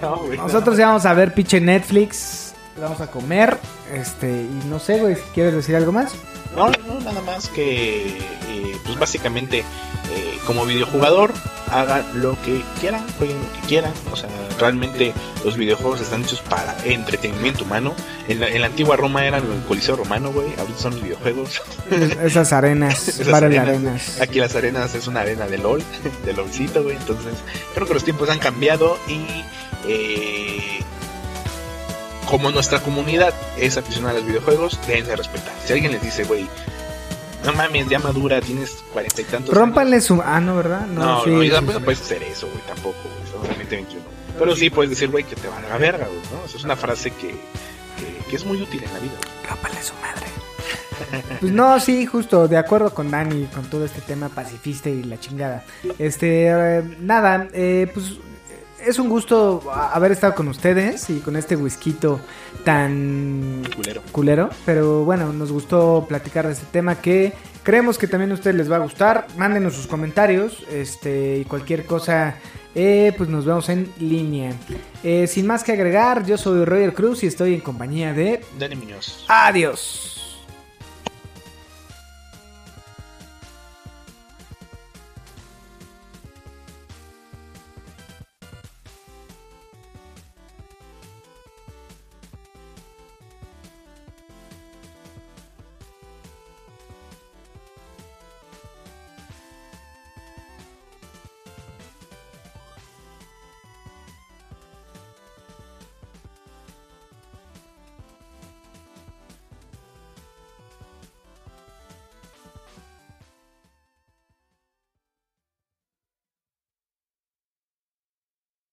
No, güey, Nosotros ya vamos a ver pinche Netflix. Vamos a comer. Este, y no sé, güey, si quieres decir algo más. No, no, nada más que, eh, pues básicamente, eh, como videojugador, hagan lo que quieran, jueguen lo que quieran. O sea, realmente los videojuegos están hechos para entretenimiento humano. En la, en la antigua Roma eran el Coliseo Romano, güey. Ahorita son los videojuegos. <laughs> Esas arenas, Esas Battle arenas. arenas. Aquí las arenas es una arena de LOL, <laughs> de LOLcito, güey. Entonces, creo que los tiempos han cambiado y. eh, como nuestra comunidad es aficionada a los videojuegos, deben de respetar. Si alguien les dice, güey, no mames, ya madura, tienes cuarenta y tantos. Rómpanle su. Ah, no, ¿verdad? años". No, sí, no, sí, no puedes hacer eso, güey, tampoco, güey. 2021. Pero sí puedes decir, güey, que te valga verga, güey, ¿no? Esa es una frase que, que, que es muy útil en la vida. güey. Rómpale su madre. <laughs> Pues no, sí, justo, de acuerdo con Dani, con todo este tema pacifista y la chingada. Este, eh, nada, eh, pues es un gusto haber estado con ustedes y con este whisky tan Culero. culero, pero bueno, nos gustó platicar de este tema que creemos que también a ustedes les va a gustar. Mándenos sus comentarios, este, y cualquier cosa, eh, pues nos vemos en línea. Eh, sin más que agregar, yo soy Roger Cruz y estoy en compañía de... Dani Muñoz. Adiós.